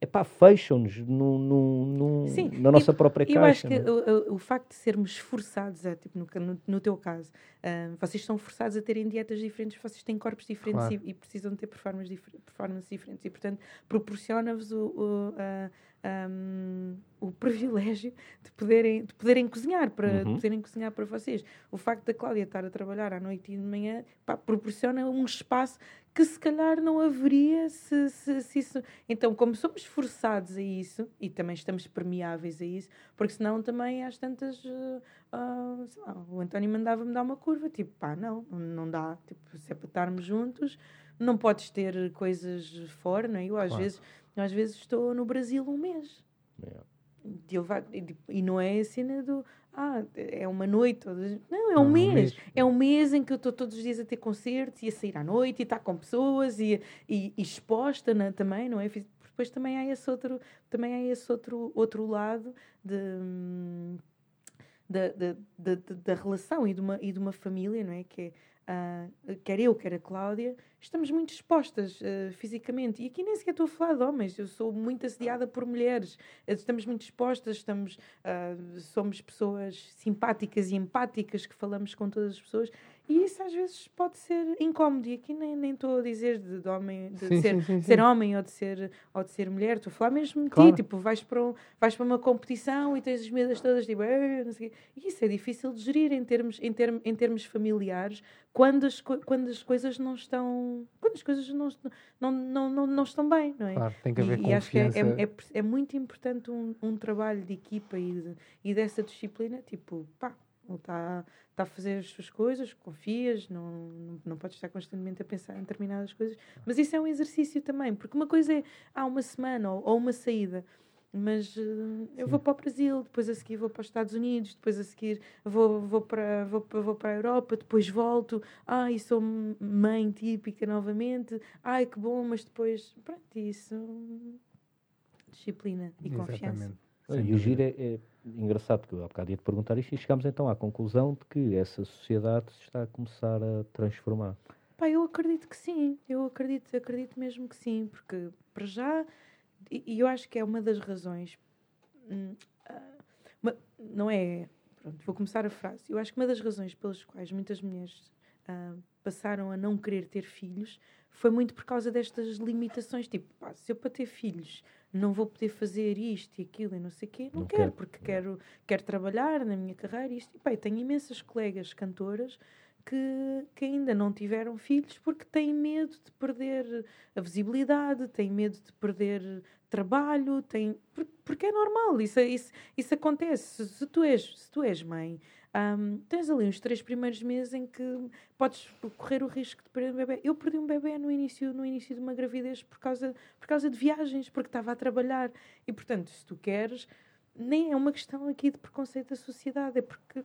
epá, fecham-nos no, no, no na nossa e, própria caixa. Eu acho que o, o, o, facto de sermos forçados, é, tipo, no, no, teu caso, uh, vocês são forçados a terem dietas diferentes, vocês têm corpos diferentes claro. e, e, precisam ter performances, performances diferentes. E, portanto, proporciona-vos o, o uh, um, o privilégio de poderem, de poderem cozinhar para uhum. poderem cozinhar para vocês. O facto da Cláudia estar a trabalhar à noite e de manhã pá, proporciona um espaço que se calhar não haveria se, se, se, isso. Então, como somos forçados a isso e também estamos permeáveis a isso, porque senão também às tantas. Uh, uh, lá, o António mandava-me dar uma curva, tipo, pá, não, não dá. Tipo, se é para estarmos juntos, não podes ter coisas fora, não é? Eu às claro. vezes eu às vezes estou no Brasil um mês. Yeah. E, não é a cena do ah, é uma noite. Não, é um, mês. um mês. É um mês em que eu estou todos os dias a ter concertos e a sair à noite e estar com pessoas e, e, e exposta na, também, não é? Depois também há esse outro, também há esse outro, outro lado de, da, da, da, da relação e de, uma, e de uma família, não é? Que é uh, quer eu, quer a Cláudia, estamos muito expostas uh, fisicamente. E aqui nem sequer estou a falar de homens, eu sou muito assediada por mulheres. Estamos muito expostas, estamos, uh, somos pessoas simpáticas e empáticas que falamos com todas as pessoas e isso às vezes pode ser incómodo. E aqui nem estou a dizer de, de homem, de sim, ser, sim, sim, ser homem ou de ser, ou de ser mulher. Estou a falar mesmo de claro. ti. Tipo, vais para, um, vais para uma competição e tens as medidas todas tipo, não sei E isso é difícil de gerir em termos, em termos, em termos familiares quando as, quando as coisas não estão. Quando as coisas não, não, não, não, não estão bem, não é? Claro, tem que haver e, e acho que é, é, é, é, muito importante um, um trabalho de equipa e, de, e dessa disciplina, tipo, pá, está tá a fazer as suas coisas, confias, não, não, não podes estar constantemente a pensar em determinadas coisas, mas isso é um exercício também, porque uma coisa é há uma semana ou, ou uma saída, mas uh, eu vou para o Brasil, depois a seguir vou para os Estados Unidos, depois a seguir vou, vou, para, vou, vou para a Europa, depois volto, ai, sou mãe típica novamente, ai, que bom, mas depois, pronto, isso, disciplina e Exatamente. confiança. E o giro é, é engraçado, porque eu há bocado ia te perguntar isto e chegamos então à conclusão de que essa sociedade se está a começar a transformar. Pá, eu acredito que sim, eu acredito, acredito mesmo que sim, porque para já, e, e eu acho que é uma das razões, hum, uh, não é, pronto, vou começar a frase, eu acho que uma das razões pelas quais muitas mulheres uh, passaram a não querer ter filhos foi muito por causa destas limitações, tipo, pá, se eu para ter filhos não vou poder fazer isto e aquilo e não sei o quê, não, não quero, quero, porque quero, quero trabalhar na minha carreira. Isto. E, bem, tenho imensas colegas cantoras que, que ainda não tiveram filhos porque têm medo de perder a visibilidade, têm medo de perder trabalho, têm, porque é normal, isso, isso, isso acontece. Se, se, tu és, se tu és mãe, Um, tens ali os três primeiros meses em que podes correr o risco de perder um bebê. Eu perdi um bebê no início, no início de uma gravidez por causa, por causa de viagens, porque estava a trabalhar. E, portanto, se tu queres, nem é uma questão aqui de preconceito da sociedade, é porque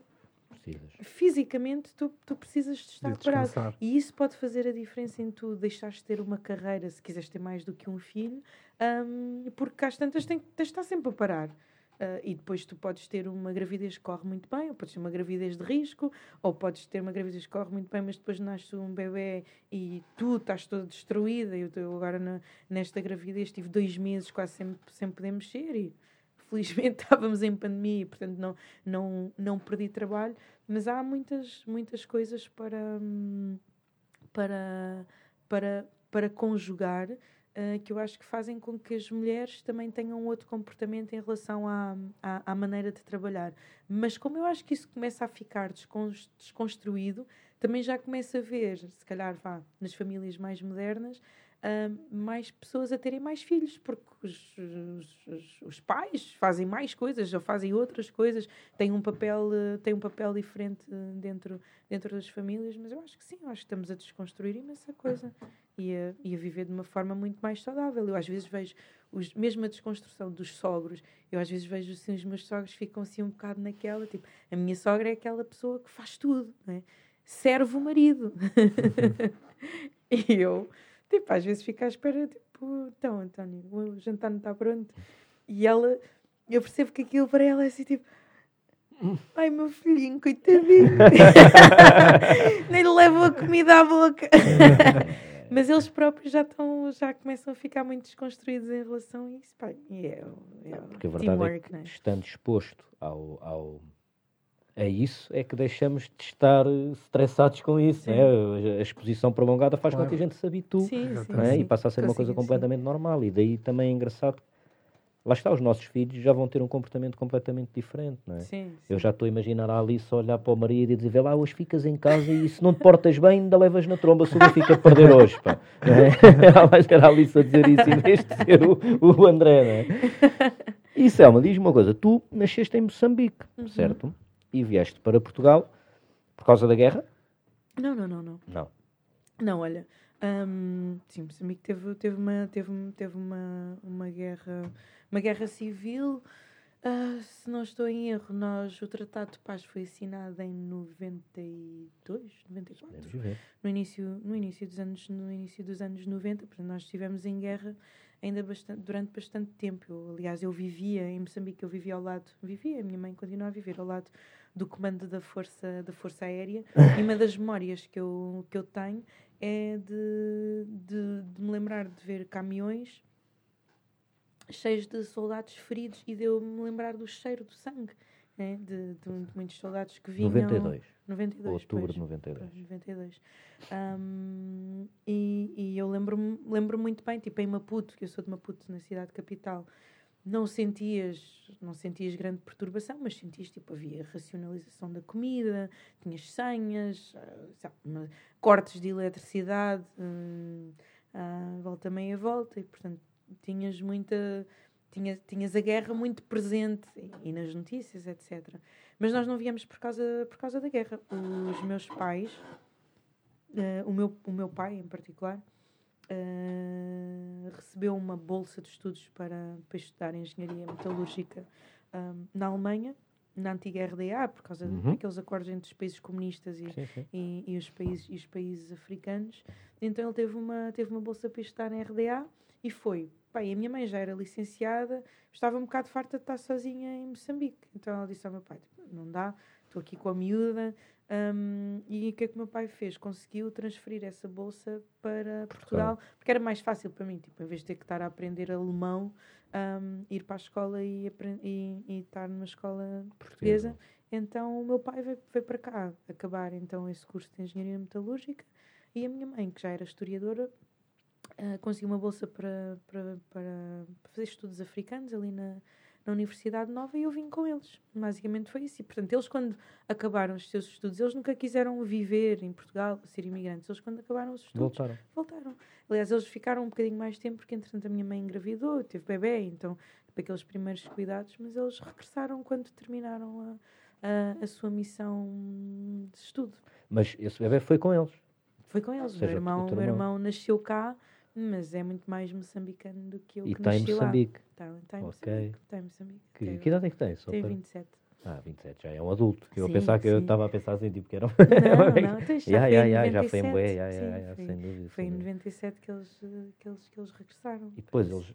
Precisas. fisicamente tu, tu precisas de estar de parado. E isso pode fazer a diferença em tu deixares de ter uma carreira, se quiseres ter mais do que um filho, um, porque às tantas tens de estar sempre a parar. Uh, e depois tu podes ter uma gravidez que corre muito bem, ou podes ter uma gravidez de risco, ou podes ter uma gravidez que corre muito bem, mas depois nasce um bebê e tu estás toda destruída. Eu, eu agora na, nesta gravidez tive dois meses quase sem, sem poder mexer e felizmente estávamos em pandemia portanto não, não, não perdi trabalho, mas há muitas, muitas coisas para, hum, para, para, para conjugar uh, que eu acho que fazem com que as mulheres também tenham outro comportamento em relação à, à, à, maneira de trabalhar. Mas como eu acho que isso começa a ficar desconstruído, também já começa a ver, se calhar vá, nas famílias mais modernas, uh, mais pessoas a terem mais filhos, porque os, os, os, pais fazem mais coisas ou fazem outras coisas, têm um papel, uh, têm um papel diferente dentro, dentro das famílias, mas eu acho que sim, acho que estamos a desconstruir imensa coisa e a, e a viver de uma forma muito mais saudável. Eu às vezes vejo, os, mesmo a desconstrução dos sogros, eu às vezes vejo assim, os meus sogros ficam assim um bocado naquela, tipo, a minha sogra é aquela pessoa que faz tudo, é? serve o marido. e eu Tipo, às vezes fica à espera, tipo, então, António, o jantar não está pronto. E ela, eu percebo que aquilo para ela é assim, tipo, ai meu filhinho, coitadinho, nem lhe levam a comida à boca. Mas eles próprios já estão, já começam a ficar muito desconstruídos em relação a isso. Pá, e é, é, Porque a verdade é que, é? estando exposto ao, ao é isso é que deixamos de estar estressados com isso. Né? A exposição prolongada faz claro. com que a gente se habitue sim, sim, né? sim. e passa a ser uma coisa completamente normal. E daí também é engraçado. Lá está, os nossos filhos já vão ter um comportamento completamente diferente, não é? Sim, Eu já estou a imaginar a Alice olhar para o marido e dizer: Vê lá, hoje ficas em casa e se não te portas bem, ainda levas na tromba se o Benfica perder hoje. Pá. É? Vai ser a Alice a dizer isso em vez de ser o, o André, não é? E Selma, diz-me uma coisa: tu nasceste em Moçambique, uhum. certo? E vieste para Portugal por causa da guerra? Não, não, não, não. Não. Não, olha, um, sim, Moçambique teve, teve, uma, teve, teve uma, uma guerra, uma guerra civil. Uh, se não estou em erro, nós, o Tratado de Paz foi assinado em 92, 94. No início, no início dos anos, no início dos anos 90, portanto, nós estivemos em guerra ainda bastante, durante bastante tempo. Eu, aliás, eu vivia em Moçambique, eu vivia ao lado, vivia, a minha mãe continua a viver ao lado do comando da Força, da força Aérea e uma das memórias que eu, que eu tenho é de, de, de me lembrar de ver caminhões cheios de soldados feridos e deu-me lembrar do cheiro do sangue né? de, de, de, muitos soldados que vinham... 92. 92 Outubro de 92. Pois, 92. Um, e, e eu lembro-me lembro muito bem, tipo em Maputo, que eu sou de Maputo, na cidade capital, não sentias, não sentias grande perturbação, mas sentias, tipo, havia racionalização da comida, tinhas senhas, ah, sabe, cortes de eletricidade, hum, volta meia volta, e portanto tinhas muita, tinhas, tinhas a guerra muito presente, e, e nas notícias, etc. Mas nós não viemos por causa, por causa da guerra. Os meus pais, uh, o, meu, o meu pai em particular, uh, recebeu uma bolsa de estudos para, para estudar engenharia metalúrgica um, ah, na Alemanha, na antiga RDA, por causa uhum. daqueles acordos entre os países comunistas e, sim, sim. E, e, os países, e os países africanos. Então ele teve uma, teve uma bolsa para estudar na RDA e foi. Pai, a minha mãe já era licenciada, estava um bocado farta de estar sozinha em Moçambique. Então ela disse ao meu pai: não dá, estou aqui com a miúda, um, e o que é que o meu pai fez? Conseguiu transferir essa bolsa para Portugal, Portugal porque era mais fácil para mim, tipo, em vez de ter que estar a aprender alemão, um, ir para a escola e, e, e, estar numa escola portuguesa. Então o meu pai veio, veio para cá acabar então esse curso de engenharia metalúrgica e a minha mãe, que já era historiadora, uh, conseguiu uma bolsa para, para, para fazer estudos africanos ali na, na Universidade Nova e eu vim com eles. Basicamente foi isso. E, portanto, eles, quando acabaram os seus estudos, eles nunca quiseram viver em Portugal, ser imigrantes. Eles, quando acabaram os estudos, voltaram. voltaram. Aliás, eles ficaram um bocadinho mais tempo, porque, entretanto, a minha mãe engravidou, teve bebê, então, para aqueles primeiros cuidados, mas eles regressaram quando terminaram a, a sua missão de estudo. Mas esse bebê foi com eles? Foi com eles. o meu irmão, o meu irmão nasceu cá, mas é muito mais moçambicano do que eu e que está em Moçambique? Está, está em okay. Moçambique. Está em Moçambique. Que, que idade é que tem? Tem para... 27. Ah, 27, já é um adulto. Que sim, eu pensava que sim. eu estava a pensar assim, tipo, que era um... Não, não, tens, já, yeah, yeah, já foi em yeah, yeah, yeah, foi, sem dúvida. Foi em 97 que eles, que eles, que eles regressaram. E depois eles...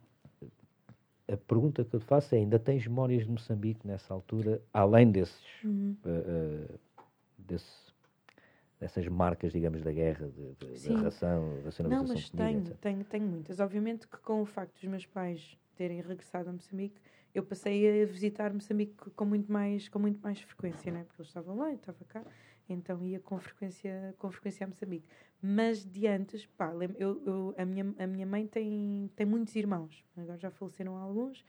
A pergunta que eu te faço é, ainda tens memórias de Moçambique nessa altura, além desses... Uhum. Uh, uh, desse, dessas marcas, digamos, da guerra, de, de, da ração, da Não, mas tenho, tenho, tenho muitas. Obviamente que com o facto dos meus pais terem regressado a Moçambique, eu passei a visitar Moçambique com muito mais, com muito mais frequência, né? porque eles estavam lá, eu estava cá, então ia com frequência, com frequência a Moçambique. Mas de antes, pá, eu, eu, a, minha, a minha mãe tem, tem muitos irmãos, agora já faleceram alguns,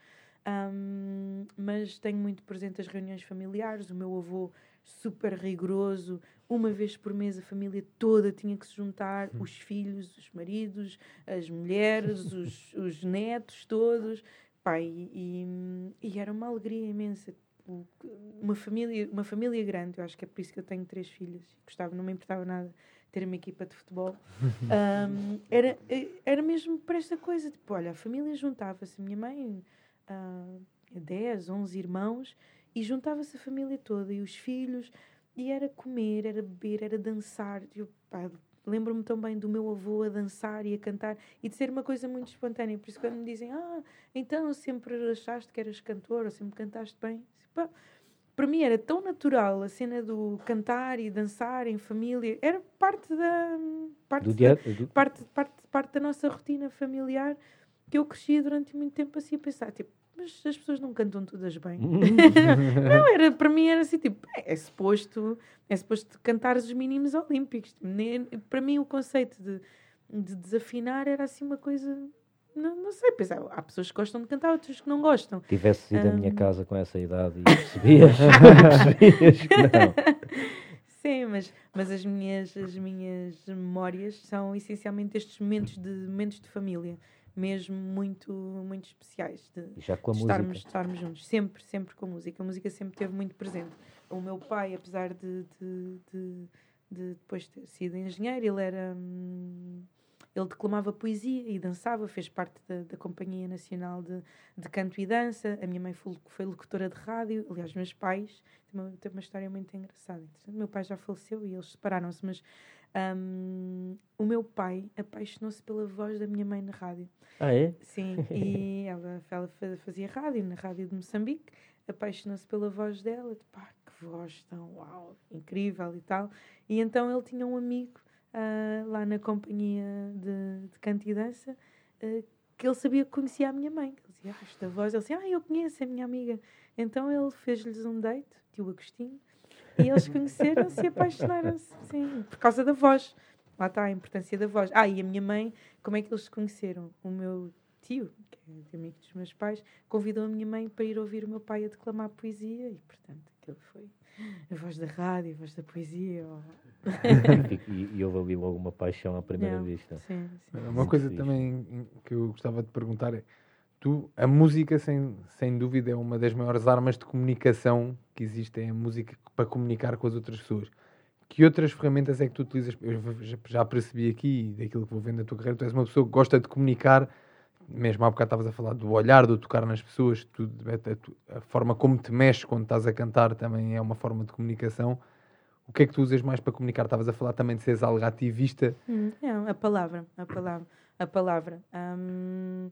um, mas tenho muito presente as reuniões familiares, o meu avô super rigoroso, uma vez por mês a família toda tinha que se juntar, hum. os filhos, os maridos, as mulheres, os, os netos todos, pai e, e, era uma alegria imensa. Uma família, uma família grande, eu acho que é por isso que eu tenho três filhas. Gostava, não me importava nada ter uma equipa de futebol. um, era, era mesmo para esta coisa, tipo, olha, a família juntava-se, minha mãe, uh, 10, 11 irmãos, e juntava-se a família toda, e os filhos, e era comer, era beber, era dançar. Eu, pá, Lembro-me também do meu avô a dançar e a cantar e de ser uma coisa muito espontânea. Por isso, quando me dizem, ah, então sempre achaste que eras cantor ou sempre cantaste bem, pá, para mim era tão natural a cena do cantar e dançar em família, era parte da parte, da, do... parte, parte, parte da nossa rotina familiar que eu crescia durante muito tempo assim a pensar, tipo, mas as pessoas não cantam todas bem. não, era, para mim era assim, tipo, é, é suposto, é suposto cantar os mínimos olímpicos. Nem, para mim o conceito de, de desafinar era assim uma coisa não, não sei, pensava, há pessoas que gostam de cantar, outras que não gostam. Tivesse ido um... à minha casa com essa idade e percebias, percebias que não. Sim, mas, mas as, minhas, as minhas memórias são essencialmente estes momentos de, momentos de família mesmo muito, muito especiais de, já com a de estarmos, estarmos juntos, sempre, sempre com a música. A música sempre esteve muito presente. O meu pai, apesar de, de, de, de depois ter sido engenheiro, ele era. Hum, ele declamava poesia e dançava, fez parte da, da Companhia Nacional de, de Canto e Dança. A minha mãe foi, foi locutora de rádio. Aliás, meus pais têm uma, uma história muito engraçada. Meu pai já faleceu e eles separaram-se, mas um, o meu pai apaixonou-se pela voz da minha mãe na rádio. Ah, é? Sim, e ela, ela fazia rádio, na rádio de Moçambique, apaixonou-se pela voz dela, de pá, que voz tão uau, incrível e tal. E então ele tinha um amigo uh, lá na companhia de, de canto e dança uh, que ele sabia que conhecia a minha mãe. Ele dizia, ah, esta voz, ele dizia, ah, eu conheço a minha amiga. Então ele fez-lhes um date, tio Agostinho, e eles conheceram-se e apaixonaram-se, sim, por causa da voz. Lá está a importância da voz. Ah, e a minha mãe, como é que eles se conheceram? O meu tio, que é amigo dos meus pais, convidou a minha mãe para ir ouvir o meu pai a declamar poesia e, portanto, aquilo foi a voz da rádio, a voz da poesia. e, e houve ali logo uma paixão à primeira Não, vista. Sim, sim. Uma coisa também que eu gostava de perguntar é tu, a música, sem, sem dúvida, é uma das maiores armas de comunicação que existem. É a música para comunicar com as outras pessoas. Que outras ferramentas é que tu utilizas? Eu já percebi aqui, daquilo que vou vendo da tua carreira, tu és uma pessoa que gosta de comunicar, mesmo há bocado estavas a falar do olhar, do tocar nas pessoas, tu, a, a, forma como te mexes quando estás a cantar também é uma forma de comunicação. O que é que tu usas mais para comunicar? Estavas a falar também de seres algo ativista. Hum, a palavra, a palavra, a palavra. Hum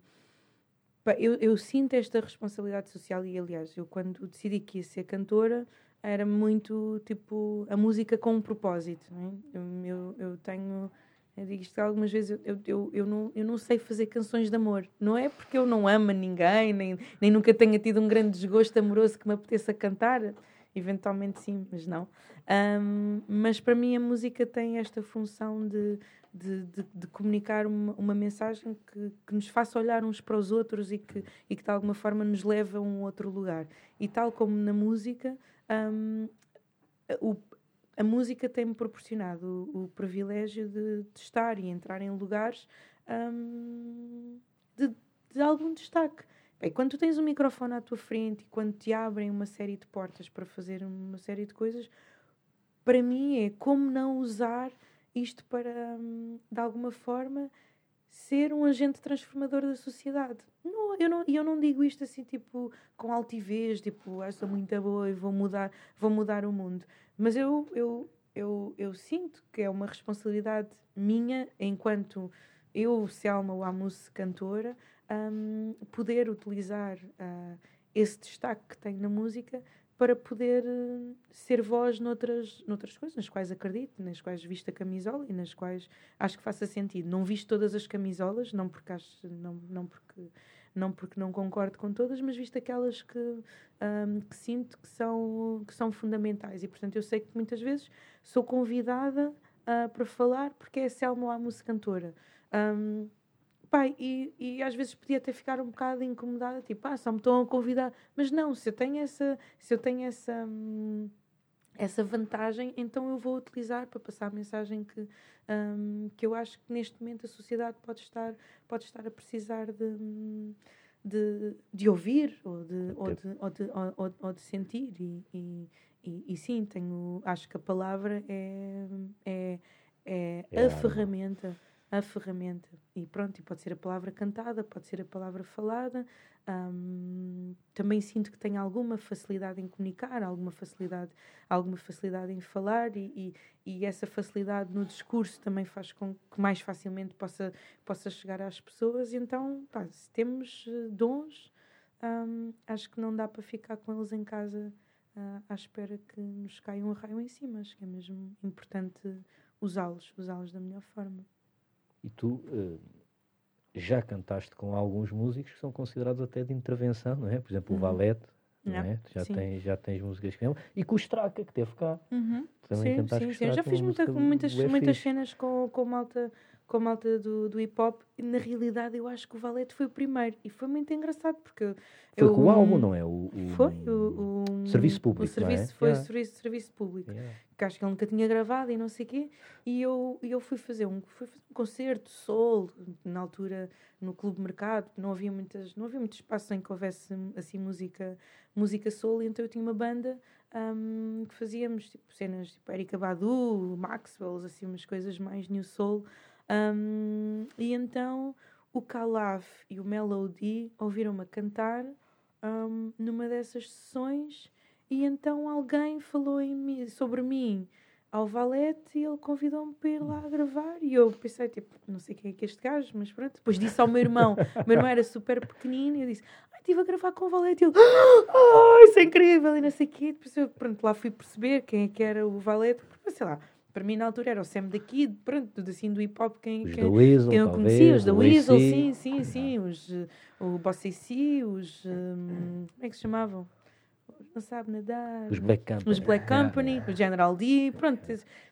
eu, eu, sinto esta responsabilidade social e, aliás, eu quando decidi que ia ser cantora, era muito tipo a música com um propósito. É? Eu, eu, eu, tenho, eu digo isto algumas vezes, eu, eu, eu, não, eu não sei fazer canções de amor. Não é porque eu não amo ninguém, nem, nem nunca tenha tido um grande desgosto amoroso que me apeteça cantar. Eventualmente sim, mas não. Um, mas para mim a música tem esta função de de, de, de comunicar uma, uma mensagem que, que, nos faça olhar uns para os outros e que, e que de alguma forma nos leve a um outro lugar. E tal como na música, um, o, a música tem-me proporcionado o, o privilégio de, de, estar e entrar em lugares um, de, de, algum destaque. Bem, quando tu tens um microfone à tua frente e quando te abrem uma série de portas para fazer uma série de coisas, para mim é como não usar isto para, hum, de alguma forma, ser um agente transformador da sociedade. Não, eu, não, eu não digo isto assim, tipo, com altivez, tipo, ah, sou muito boa e vou mudar, vou mudar o mundo. Mas eu, eu, eu, eu sinto que é uma responsabilidade minha, enquanto eu, Selma Wamus, cantora, um, poder utilizar uh, esse destaque que tenho na música para poder uh, ser voz noutras, noutras coisas, nas quais acredito, nas quais visto a camisola e nas quais acho que faça sentido. Não visto todas as camisolas, não porque acho, não, não porque não porque não concordo com todas, mas visto aquelas que, um, que sinto que são, que são fundamentais. E, portanto, eu sei que muitas vezes sou convidada uh, para falar porque é a Selma Amos cantora. Um, Pai, e, e às vezes podia até ficar um bocado incomodada, tipo, ah, só me estão a convidar. Mas não, se eu tenho essa, se eu tenho essa, hum, essa vantagem, então eu vou utilizar para passar a mensagem que, um, que eu acho que neste momento a sociedade pode estar, pode estar a precisar de, de, de ouvir ou de, ou de, ou de, ou, ou de sentir. E, e, e, e, sim, tenho, acho que a palavra é, é, é, é a ferramenta a ferramenta. E pronto, e pode ser a palavra cantada, pode ser a palavra falada. Um, também sinto que tenho alguma facilidade em comunicar, alguma facilidade, alguma facilidade em falar e, e, e, essa facilidade no discurso também faz com que mais facilmente possa, possa chegar às pessoas. Então, pá, se temos uh, dons, um, acho que não dá para ficar com eles em casa uh, à espera que nos caia um raio em cima. Acho que é mesmo importante usá-los, usá-los da melhor forma. E tu uh, já cantaste com alguns músicos que são considerados até de intervenção, não é? Por exemplo, uhum. o Valete, não é? Já, tens, já tens músicas com ele. E com o Straca, que teve cá. Uhum. Também sim, cantaste sim, sim. Eu já fiz muita, muitas, muitas cenas com, com malta com a malta do, do hip hop, na realidade eu acho que o Valete foi o primeiro e foi muito engraçado porque foi eu, com o álbum, não é? O, o foi o, o, serviço público. O serviço é? foi yeah. o serviço, serviço público, yeah. que acho que ele nunca tinha gravado e não sei o quê. E eu, eu fui, fazer um, fui fazer um concerto soul na altura no Clube Mercado, não havia muitas, não havia muito espaço em que houvesse assim música, música soul, então eu tinha uma banda um, que fazíamos tipo cenas tipo Erika Badu, Maxwell, assim umas coisas mais new soul. Um, e então o Calaf e o Melody ouviram-me cantar um, numa dessas sessões e então alguém falou mim, sobre mim ao Valete e ele convidou-me para ir lá gravar e eu pensei, tipo, não sei quem é que é este gajo, mas pronto. Depois disse ao meu irmão, o meu irmão era super pequenino e eu disse, ah, estive a gravar com o Valete e ele, ah, isso é incrível e não sei o quê. Depois eu, pronto, lá fui perceber quem é que era o Valete, porque sei lá, para mim na altura era o Sam daqui, pronto, assim do hip hop, quem, os quem, Weasel, quem eu talvez, conhecia, os da Weasel, sim, sim, sim, os, o Bossy C, os, um, como é que se chamavam? Não sabe nadar. Os Black Company. Os Black Company, o General D, pronto.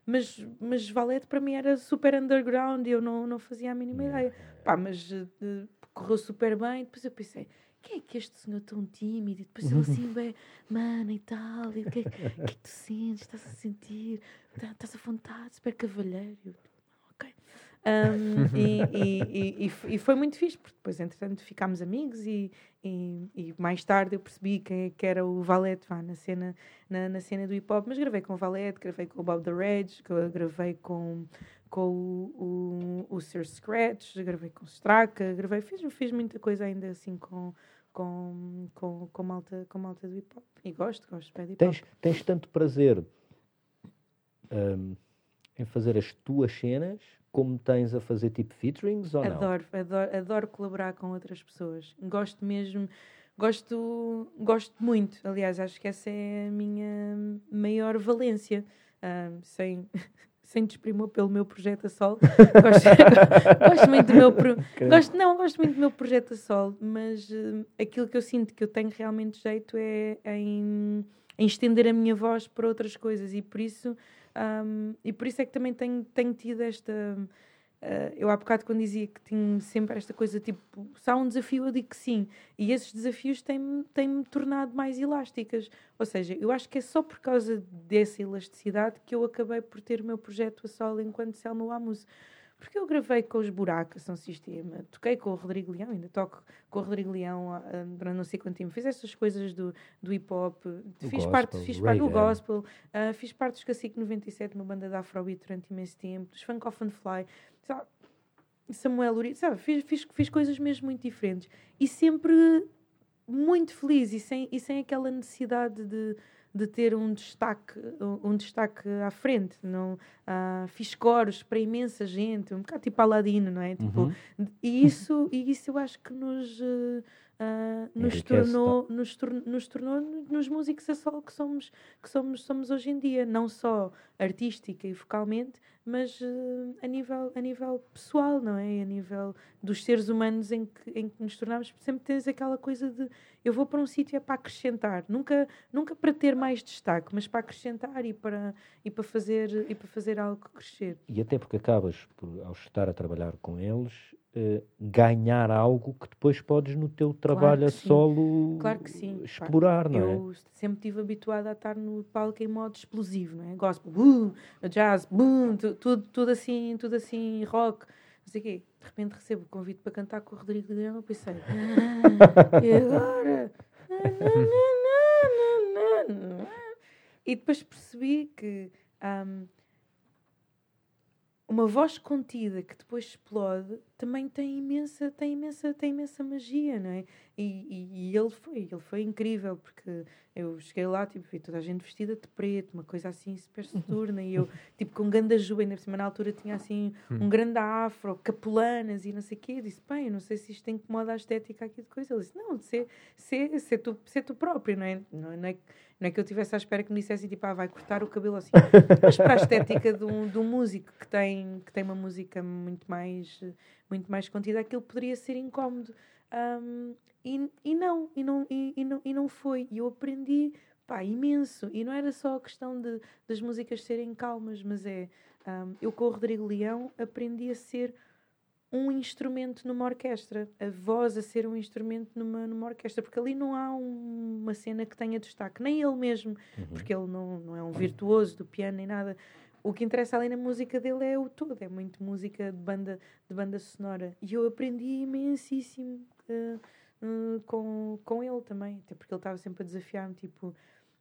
Mas, mas Valete para mim era super underground e eu não, não fazia a mínima ideia. Pá, mas uh, correu super bem. Depois eu pensei, quem é que este senhor tão tímido? E depois ele assim, bem, mana e tal, o que, é, que é que tu sentes? Estás a sentir? Tá, estás à vontade? Super cavalheiro. Eu, ok. Um, e, e, e, e, foi muito fixe, porque depois, entretanto, ficámos amigos e, e, mais tarde eu percebi quem é que era o Valete vá, na, cena, na, na cena do hip hop. Mas gravei com o Valete, gravei com o Bob the Reg, gravei com, com o, o, o Sir Scratch, gravei com o Straka, gravei, fiz, fiz muita coisa ainda assim com, com, com, com, malta, com malta do hip hop. E gosto, gosto de hip hop. Tens, tens tanto prazer um, em fazer as tuas cenas como tens a fazer tipo featurings ou adoro, não? Adoro, adoro colaborar com outras pessoas. Gosto mesmo, gosto, gosto muito. Aliás, acho que essa é a minha maior valência. Um, sem, sem desprimor pelo meu projeto a sol. Gosto, gosto muito do meu pro, gosto, não, gosto muito do meu projeto a sol, mas uh, aquilo que eu sinto que eu tenho realmente jeito é em, em estender a minha voz para outras coisas e por isso um, e por isso é que também tenho, tenho tido esta. Uh, eu há bocado, quando dizia que tinha sempre esta coisa tipo, se há um desafio, eu digo que sim. E esses desafios têm-me têm tornado mais elásticas. Ou seja, eu acho que é só por causa dessa elasticidade que eu acabei por ter o meu projeto a solo enquanto Selma Wamus. Porque eu gravei com os Buracos, São Sistema, toquei com o Rodrigo Leão, ainda toco com o Rodrigo Leão uh, durante não sei quanto tempo. Fiz essas coisas do, do hip hop, fiz gospel, parte, fiz parte do gospel, uh, fiz parte dos Cacique 97, uma banda da Afrobeat durante imenso tempo, dos Funk Off and Fly. Sabe? Samuel Uri, sabe? Fiz, fiz, fiz coisas mesmo muito diferentes. E sempre muito feliz e sem, e sem aquela necessidade de de ter um destaque, um destaque à frente. Não, uh, fiz coros para imensa gente, um bocado tipo Aladino, não é? Tipo, uhum. e, isso, e isso eu acho que nos. Uh, Uh, nos, tornou, nos, tor nos tornou nos músicos a solo que somos, que somos, somos hoje em dia, não só artística e vocalmente, mas uh, a, nível, a nível pessoal, não é? A nível dos seres humanos em que, em que nos tornamos, sempre tens aquela coisa de eu vou para um sítio é para acrescentar, nunca, nunca para ter mais destaque, mas para acrescentar e para, e para, fazer, e para fazer algo crescer. E até porque acabas, por, ao estar a trabalhar com eles, uh, ganhar algo que depois podes no teu trabalho claro a solo claro que sim. explorar, não é? Eu sempre estive habituada a estar no palco em modo explosivo, não é? Gospel, uh, jazz, boom, tudo, tudo assim, tudo assim, rock, não sei o quê. De repente recebo o convite para cantar com o Rodrigo Leão, eu pensei, ah, e agora? e depois percebi que um, uma voz contida que depois explode também tem imensa tem imensa tem imensa magia não é? E, e, e, ele foi ele foi incrível porque eu cheguei lá tipo vi toda a gente vestida de preto uma coisa assim super soturna e eu tipo com ganda juba ainda por cima na altura tinha assim um hum. grande afro capulanas e não sei o quê eu disse bem eu não sei se isto incomoda a estética aqui de coisa. Ele disse não ser ser ser tu ser tu próprio não é? Não, não é não é que eu tivesse à espera que me dissessem tipo, ah, vai cortar o cabelo assim. Mas para a estética de um, de um músico que tem, que tem uma música muito mais, muito mais contida, aquilo poderia ser incómodo. Um, e, e não, e não, e, e, não, e não foi. E eu aprendi pá, imenso. E não era só a questão de, das músicas serem calmas, mas é. Um, eu com o Rodrigo Leão aprendi a ser um instrumento numa orquestra, a voz a ser um instrumento numa, numa orquestra, porque ali não há um, uma cena que tenha destaque, nem ele mesmo, uhum. porque ele não, não é um virtuoso do piano nem nada. O que interessa ali na música dele é o todo, é muito música de banda, de banda sonora. E eu aprendi imensíssimo uh, uh, com, com ele também, até porque ele estava sempre a desafiar-me, tipo,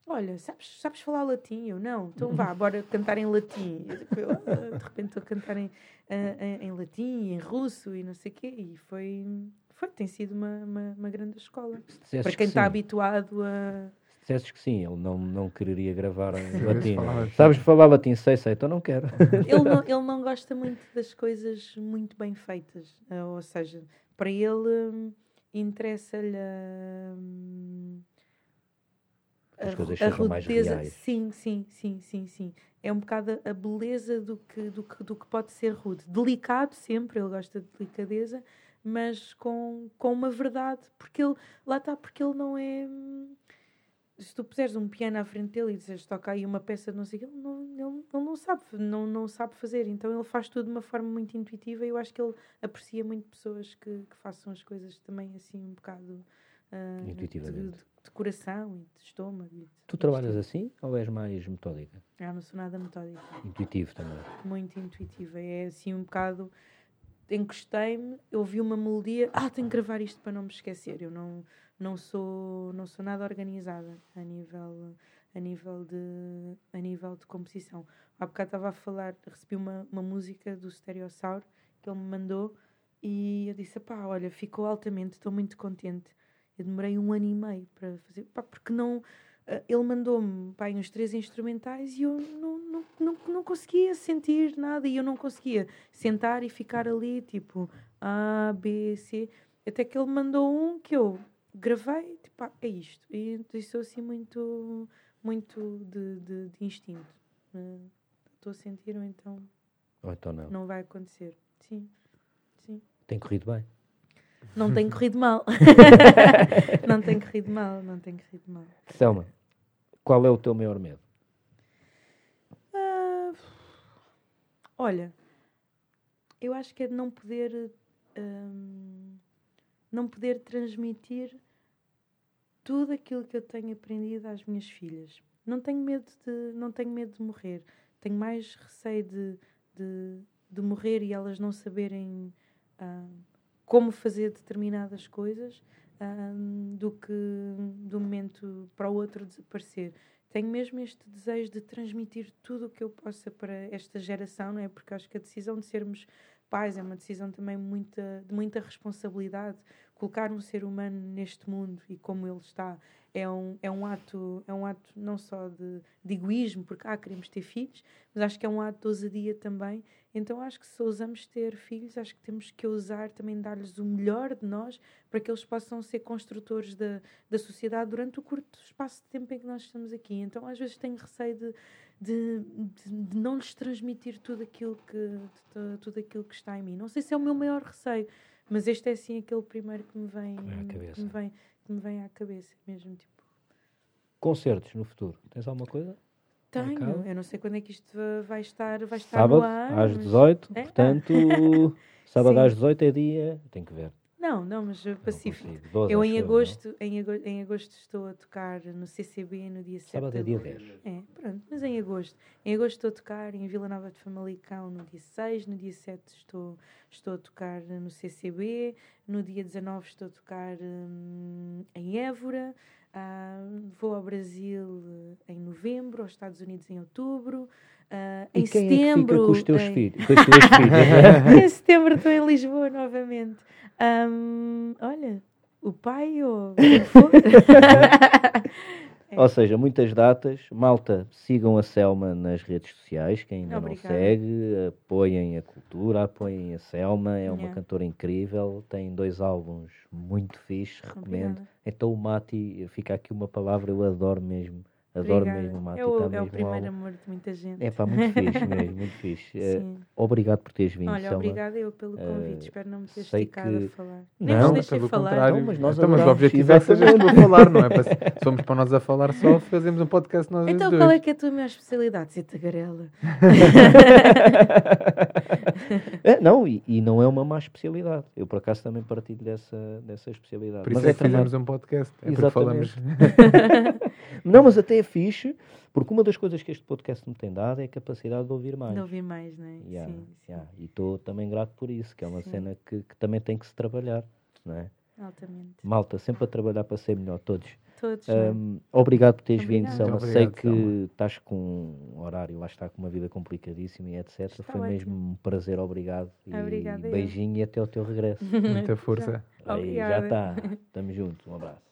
olha, sabes, sabes falar latim? Eu, não, então vá, bora cantar em latim. Eu, ah, de repente estou a cantar em, em, em latim, em russo e não sei o quê, e foi, foi tem sido uma, uma, uma grande escola. Para quem está habituado a... Se dissesses que sim, ele não, não quereria gravar em latim. Sabes falar latim? Sei, sei, então não quero. Ele não, ele não gosta muito das coisas muito bem feitas, ou seja, para ele hum, interessa-lhe... Hum, as coisas sejam mais reais. Sim, sim, sim, sim, sim. É um bocado a beleza do que, do que, do que pode ser rude. Delicado sempre, ele gosta de delicadeza, mas com, com uma verdade, porque ele, lá está, porque ele não é. Se tu puseres um piano à frente dele e dizes toca aí uma peça de não sei o que, ele não, ele, ele não sabe, não, não sabe fazer. Então ele faz tudo de uma forma muito intuitiva e eu acho que ele aprecia muito pessoas que, que façam as coisas também assim um bocado uh, intuitivamente. De, de, de coração e de estômago. E de, tu trabalhas assim ou és mais metódica? Ah, não sou nada metódica. Intuitivo também. Muito intuitiva. É assim um bocado. Encostei-me, ouvi uma melodia, ah, tenho que gravar isto para não me esquecer. Eu não, não, sou, não sou nada organizada a nível, a nível, de, a nível de composição. Há bocado estava a falar, recebi uma, uma música do Stereossauro que ele me mandou e eu disse: pá, olha, ficou altamente, estou muito contente. Eu demorei um ano e meio para fazer, pá, porque não. Eh, ele mandou-me uns três instrumentais e eu não, não, não, não conseguia sentir nada e eu não conseguia sentar e ficar ali, tipo A, B, C. Até que ele mandou um que eu gravei, tipo, ah, é isto. E isso assim muito, muito de, de, de instinto. Eh, estou a sentir, ou então. Ou então não. Não vai acontecer. Sim, sim. Tem corrido bem? Não tem corrido mal. não tem corrido mal, não tem corrido mal. Selma, qual é o teu maior medo? Uh, olha, eu acho que é de não poder um, não poder transmitir tudo aquilo que eu tenho aprendido às minhas filhas. Não tenho medo de, não tenho medo de morrer. Tenho mais receio de, de, de morrer e elas não saberem uh, como fazer determinadas coisas uh, do que de um momento para o outro desaparecer. Tenho mesmo este desejo de transmitir tudo o que eu possa para esta geração, não é? Porque acho que a decisão de sermos pais é uma decisão também muita, de muita responsabilidade. Colocar um ser humano neste mundo e como ele está é um, é um ato é um ato não só de, de egoísmo, porque ah, queremos ter filhos, mas acho que é um ato de ousadia também. Então acho que se ousamos ter filhos, acho que temos que ousar também dar-lhes o melhor de nós para que eles possam ser construtores da, da sociedade durante o curto espaço de tempo em que nós estamos aqui. Então às vezes tenho receio de, de, de, de não lhes transmitir tudo aquilo, que, tudo aquilo que está em mim. Não sei se é o meu maior receio, mas este é assim aquele primeiro que me vem, que me vem que me vem à cabeça mesmo, tipo... Concertos no futuro, tens alguma coisa? Tenho, Marcado? eu não sei quando é que isto vai estar, vai estar sábado, no ar. às 18, é? portanto, sábado Sim. às 18 é dia, tenho que ver. Não, não, mas Pacífico. 12, eu em agosto, em agosto, em agosto estou a tocar no CCB no dia 7 Sábado é dia 10. É, pronto, mas em agosto. Em agosto estou a tocar em Vila Nova de Famalicão no dia 6, no dia 7 estou, estou a tocar no CCB, no dia 19 estou a tocar hum, em Évora, uh, vou ao Brasil em novembro, aos Estados Unidos em outubro. Uh, em setembro. É com os teus em... filhos? Com filhos em setembro estou em Lisboa novamente. Um, olha, o pai ou. É. Ou seja, muitas datas. Malta, sigam a Selma nas redes sociais, quem ainda Obrigada. não segue, apoiem a cultura, apoiem a Selma, é uma cantora incrível, tem dois álbuns muito fixes, recomendo. Obrigada. Então o Mati, fica aqui uma palavra, eu adoro mesmo Adoro Obrigada. mesmo Mati. É o, tá é o primeiro amor de muita gente. É pá, muito fixe mesmo, muito fixe. Uh, obrigado por teres vindo. Olha, obrigada eu pelo convite. Uh, Espero não me ter esticado que... a falar. Nem não, pelo falar. contrário. Não, mas nós então, mas o objetivo é que seja para falar, não é? Para, somos para nós a falar só, fazemos um podcast nós Então dois. qual é que é a tua maior especialidade, Zé Tagarela? é, não, e, e, não é uma má especialidade. Eu por acaso também partilho dessa, dessa especialidade. Por isso mas é, é que fizemos um podcast. É Exatamente. falamos. não, mas até é fixe porque uma das coisas que este podcast me tem dado é a capacidade de ouvir mais. De ouvir mais, não é? Yeah, sim, yeah. E estou também grato por isso, que é uma sim. cena que, que, também tem que se trabalhar, não é? Altamente. Malta, sempre a trabalhar para ser melhor, todos. Todos. Um, obrigado por teres vindo, Selma. Sei que Selma. estás com um horário, lá está com uma vida complicadíssima e etc. Está Foi ótimo. mesmo um prazer, obrigado. Obrigada. E beijinho e até ao teu regresso. Muita força. Aí, já está. Estamos juntos. Um abraço.